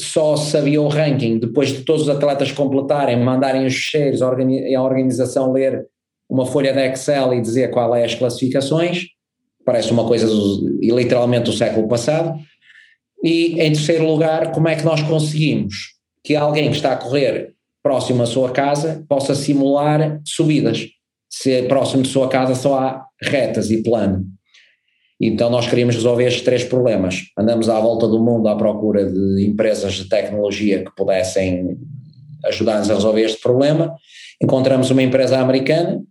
só sabia o ranking. Depois de todos os atletas completarem, mandarem os cheiros, a organização ler uma folha de Excel e dizer qual é as classificações, parece uma coisa literalmente do século passado. E em terceiro lugar, como é que nós conseguimos que alguém que está a correr próximo à sua casa possa simular subidas. Se próximo de sua casa só há retas e plano. Então nós queríamos resolver estes três problemas. Andamos à volta do mundo à procura de empresas de tecnologia que pudessem ajudar-nos a resolver este problema. Encontramos uma empresa americana,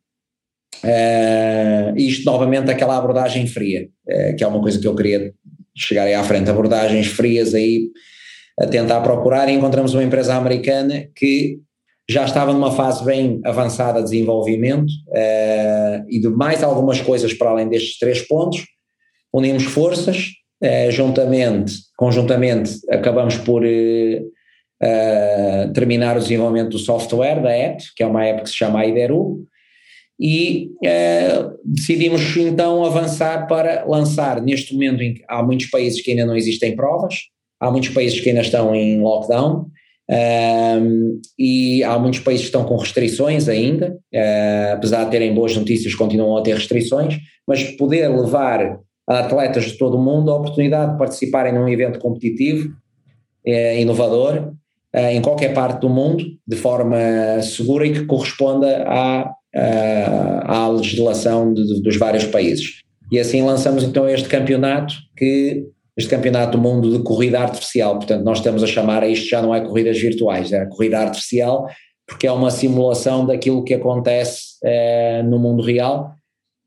uh, isto novamente aquela abordagem fria, uh, que é uma coisa que eu queria chegar aí à frente, abordagens frias aí a tentar procurar e encontramos uma empresa americana que já estava numa fase bem avançada de desenvolvimento uh, e de mais algumas coisas para além destes três pontos. Unimos forças, juntamente, conjuntamente acabamos por terminar o desenvolvimento do software da app, que é uma app que se chama Iberu, e decidimos então avançar para lançar, neste momento em que há muitos países que ainda não existem provas, há muitos países que ainda estão em lockdown, um, e há muitos países que estão com restrições ainda, uh, apesar de terem boas notícias, continuam a ter restrições, mas poder levar a atletas de todo o mundo a oportunidade de participarem num evento competitivo, uh, inovador, em qualquer parte do mundo, de forma segura e que corresponda à, à legislação de, de, dos vários países. E assim lançamos então este campeonato que este campeonato do mundo de corrida artificial. Portanto, nós estamos a chamar a isto já não é corridas virtuais, é corrida artificial, porque é uma simulação daquilo que acontece eh, no mundo real.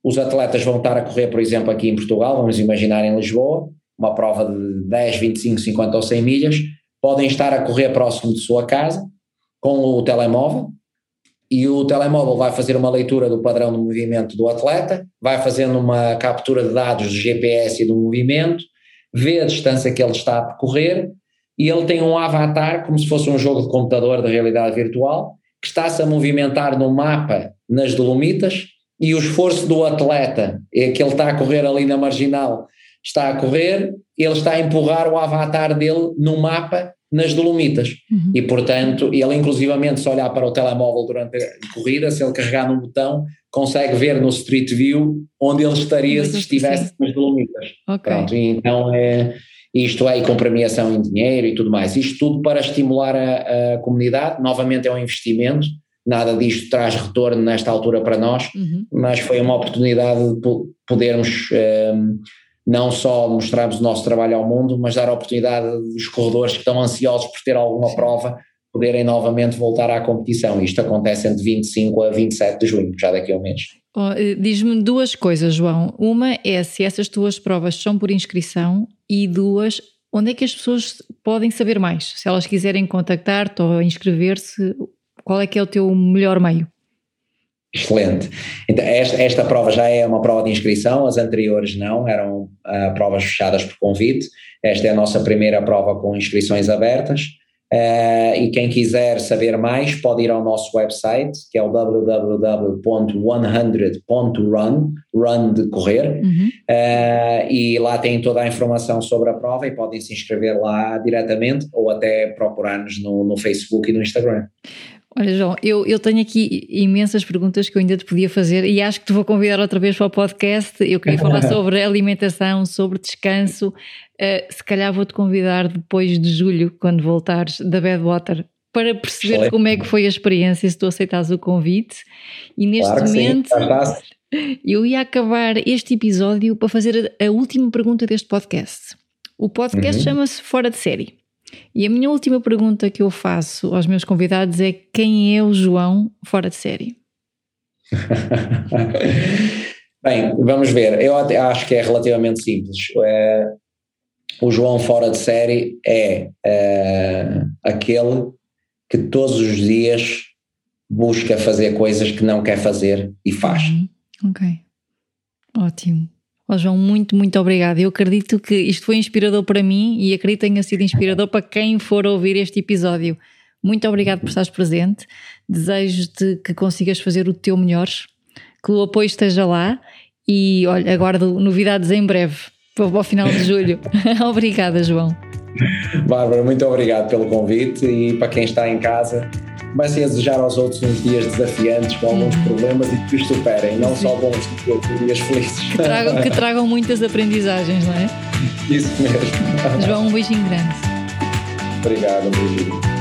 Os atletas vão estar a correr, por exemplo, aqui em Portugal, vamos imaginar em Lisboa, uma prova de 10, 25, 50 ou 100 milhas, podem estar a correr próximo de sua casa com o telemóvel e o telemóvel vai fazer uma leitura do padrão do movimento do atleta, vai fazendo uma captura de dados do GPS e do movimento, vê a distância que ele está a percorrer e ele tem um avatar, como se fosse um jogo de computador de realidade virtual, que está-se a movimentar no mapa nas Dolomitas e o esforço do atleta é que ele está a correr ali na marginal, está a correr, ele está a empurrar o avatar dele no mapa nas Dolomitas. Uhum. E, portanto, ele inclusivamente se olhar para o telemóvel durante a corrida, se ele carregar no botão, consegue ver no Street View onde ele estaria se estivesse nas Dolomitas. Okay. Pronto, então é, isto é com premiação em dinheiro e tudo mais. Isto tudo para estimular a, a comunidade, novamente é um investimento, nada disto traz retorno nesta altura para nós, uhum. mas foi uma oportunidade de podermos um, não só mostrarmos o nosso trabalho ao mundo, mas dar a oportunidade dos corredores que estão ansiosos por ter alguma prova poderem novamente voltar à competição. Isto acontece entre 25 a 27 de junho, já daqui a um mês. Oh, Diz-me duas coisas, João. Uma é se essas tuas provas são por inscrição e duas, onde é que as pessoas podem saber mais? Se elas quiserem contactar-te ou inscrever-se, qual é que é o teu melhor meio? Excelente. Então, esta, esta, prova já é uma prova de inscrição, as anteriores não, eram uh, provas fechadas por convite. Esta é a nossa primeira prova com inscrições abertas. Uh, e quem quiser saber mais pode ir ao nosso website, que é o www.100.run, run de correr, uhum. uh, e lá tem toda a informação sobre a prova e podem se inscrever lá diretamente ou até procurar-nos no, no Facebook e no Instagram. Olha, João, eu, eu tenho aqui imensas perguntas que eu ainda te podia fazer e acho que te vou convidar outra vez para o podcast. Eu queria falar sobre alimentação, sobre descanso. Uh, se calhar vou-te convidar depois de julho, quando voltares da Badwater, para perceber Excelente. como é que foi a experiência, se tu aceitas o convite. E neste claro momento, sim, eu ia acabar este episódio para fazer a, a última pergunta deste podcast. O podcast uhum. chama-se Fora de Série. E a minha última pergunta que eu faço aos meus convidados é: quem é o João fora de série? Bem, vamos ver. Eu acho que é relativamente simples. É, o João fora de série é, é aquele que todos os dias busca fazer coisas que não quer fazer e faz. Uhum. Ok. Ótimo. Oh, João, muito, muito obrigada. Eu acredito que isto foi inspirador para mim e acredito que tenha sido inspirador para quem for ouvir este episódio. Muito obrigado por estares presente. Desejo-te que consigas fazer o teu melhor, que o apoio esteja lá e olha, aguardo novidades em breve, para o final de julho. Obrigada, João. Bárbara, muito obrigado pelo convite e para quem está em casa, comecem a desejar aos outros uns dias desafiantes com alguns uhum. problemas e que os superem, não só bons, dias felizes. Que tragam, que tragam muitas aprendizagens, não é? Isso mesmo. João, um beijinho grande. Obrigado, um beijinho.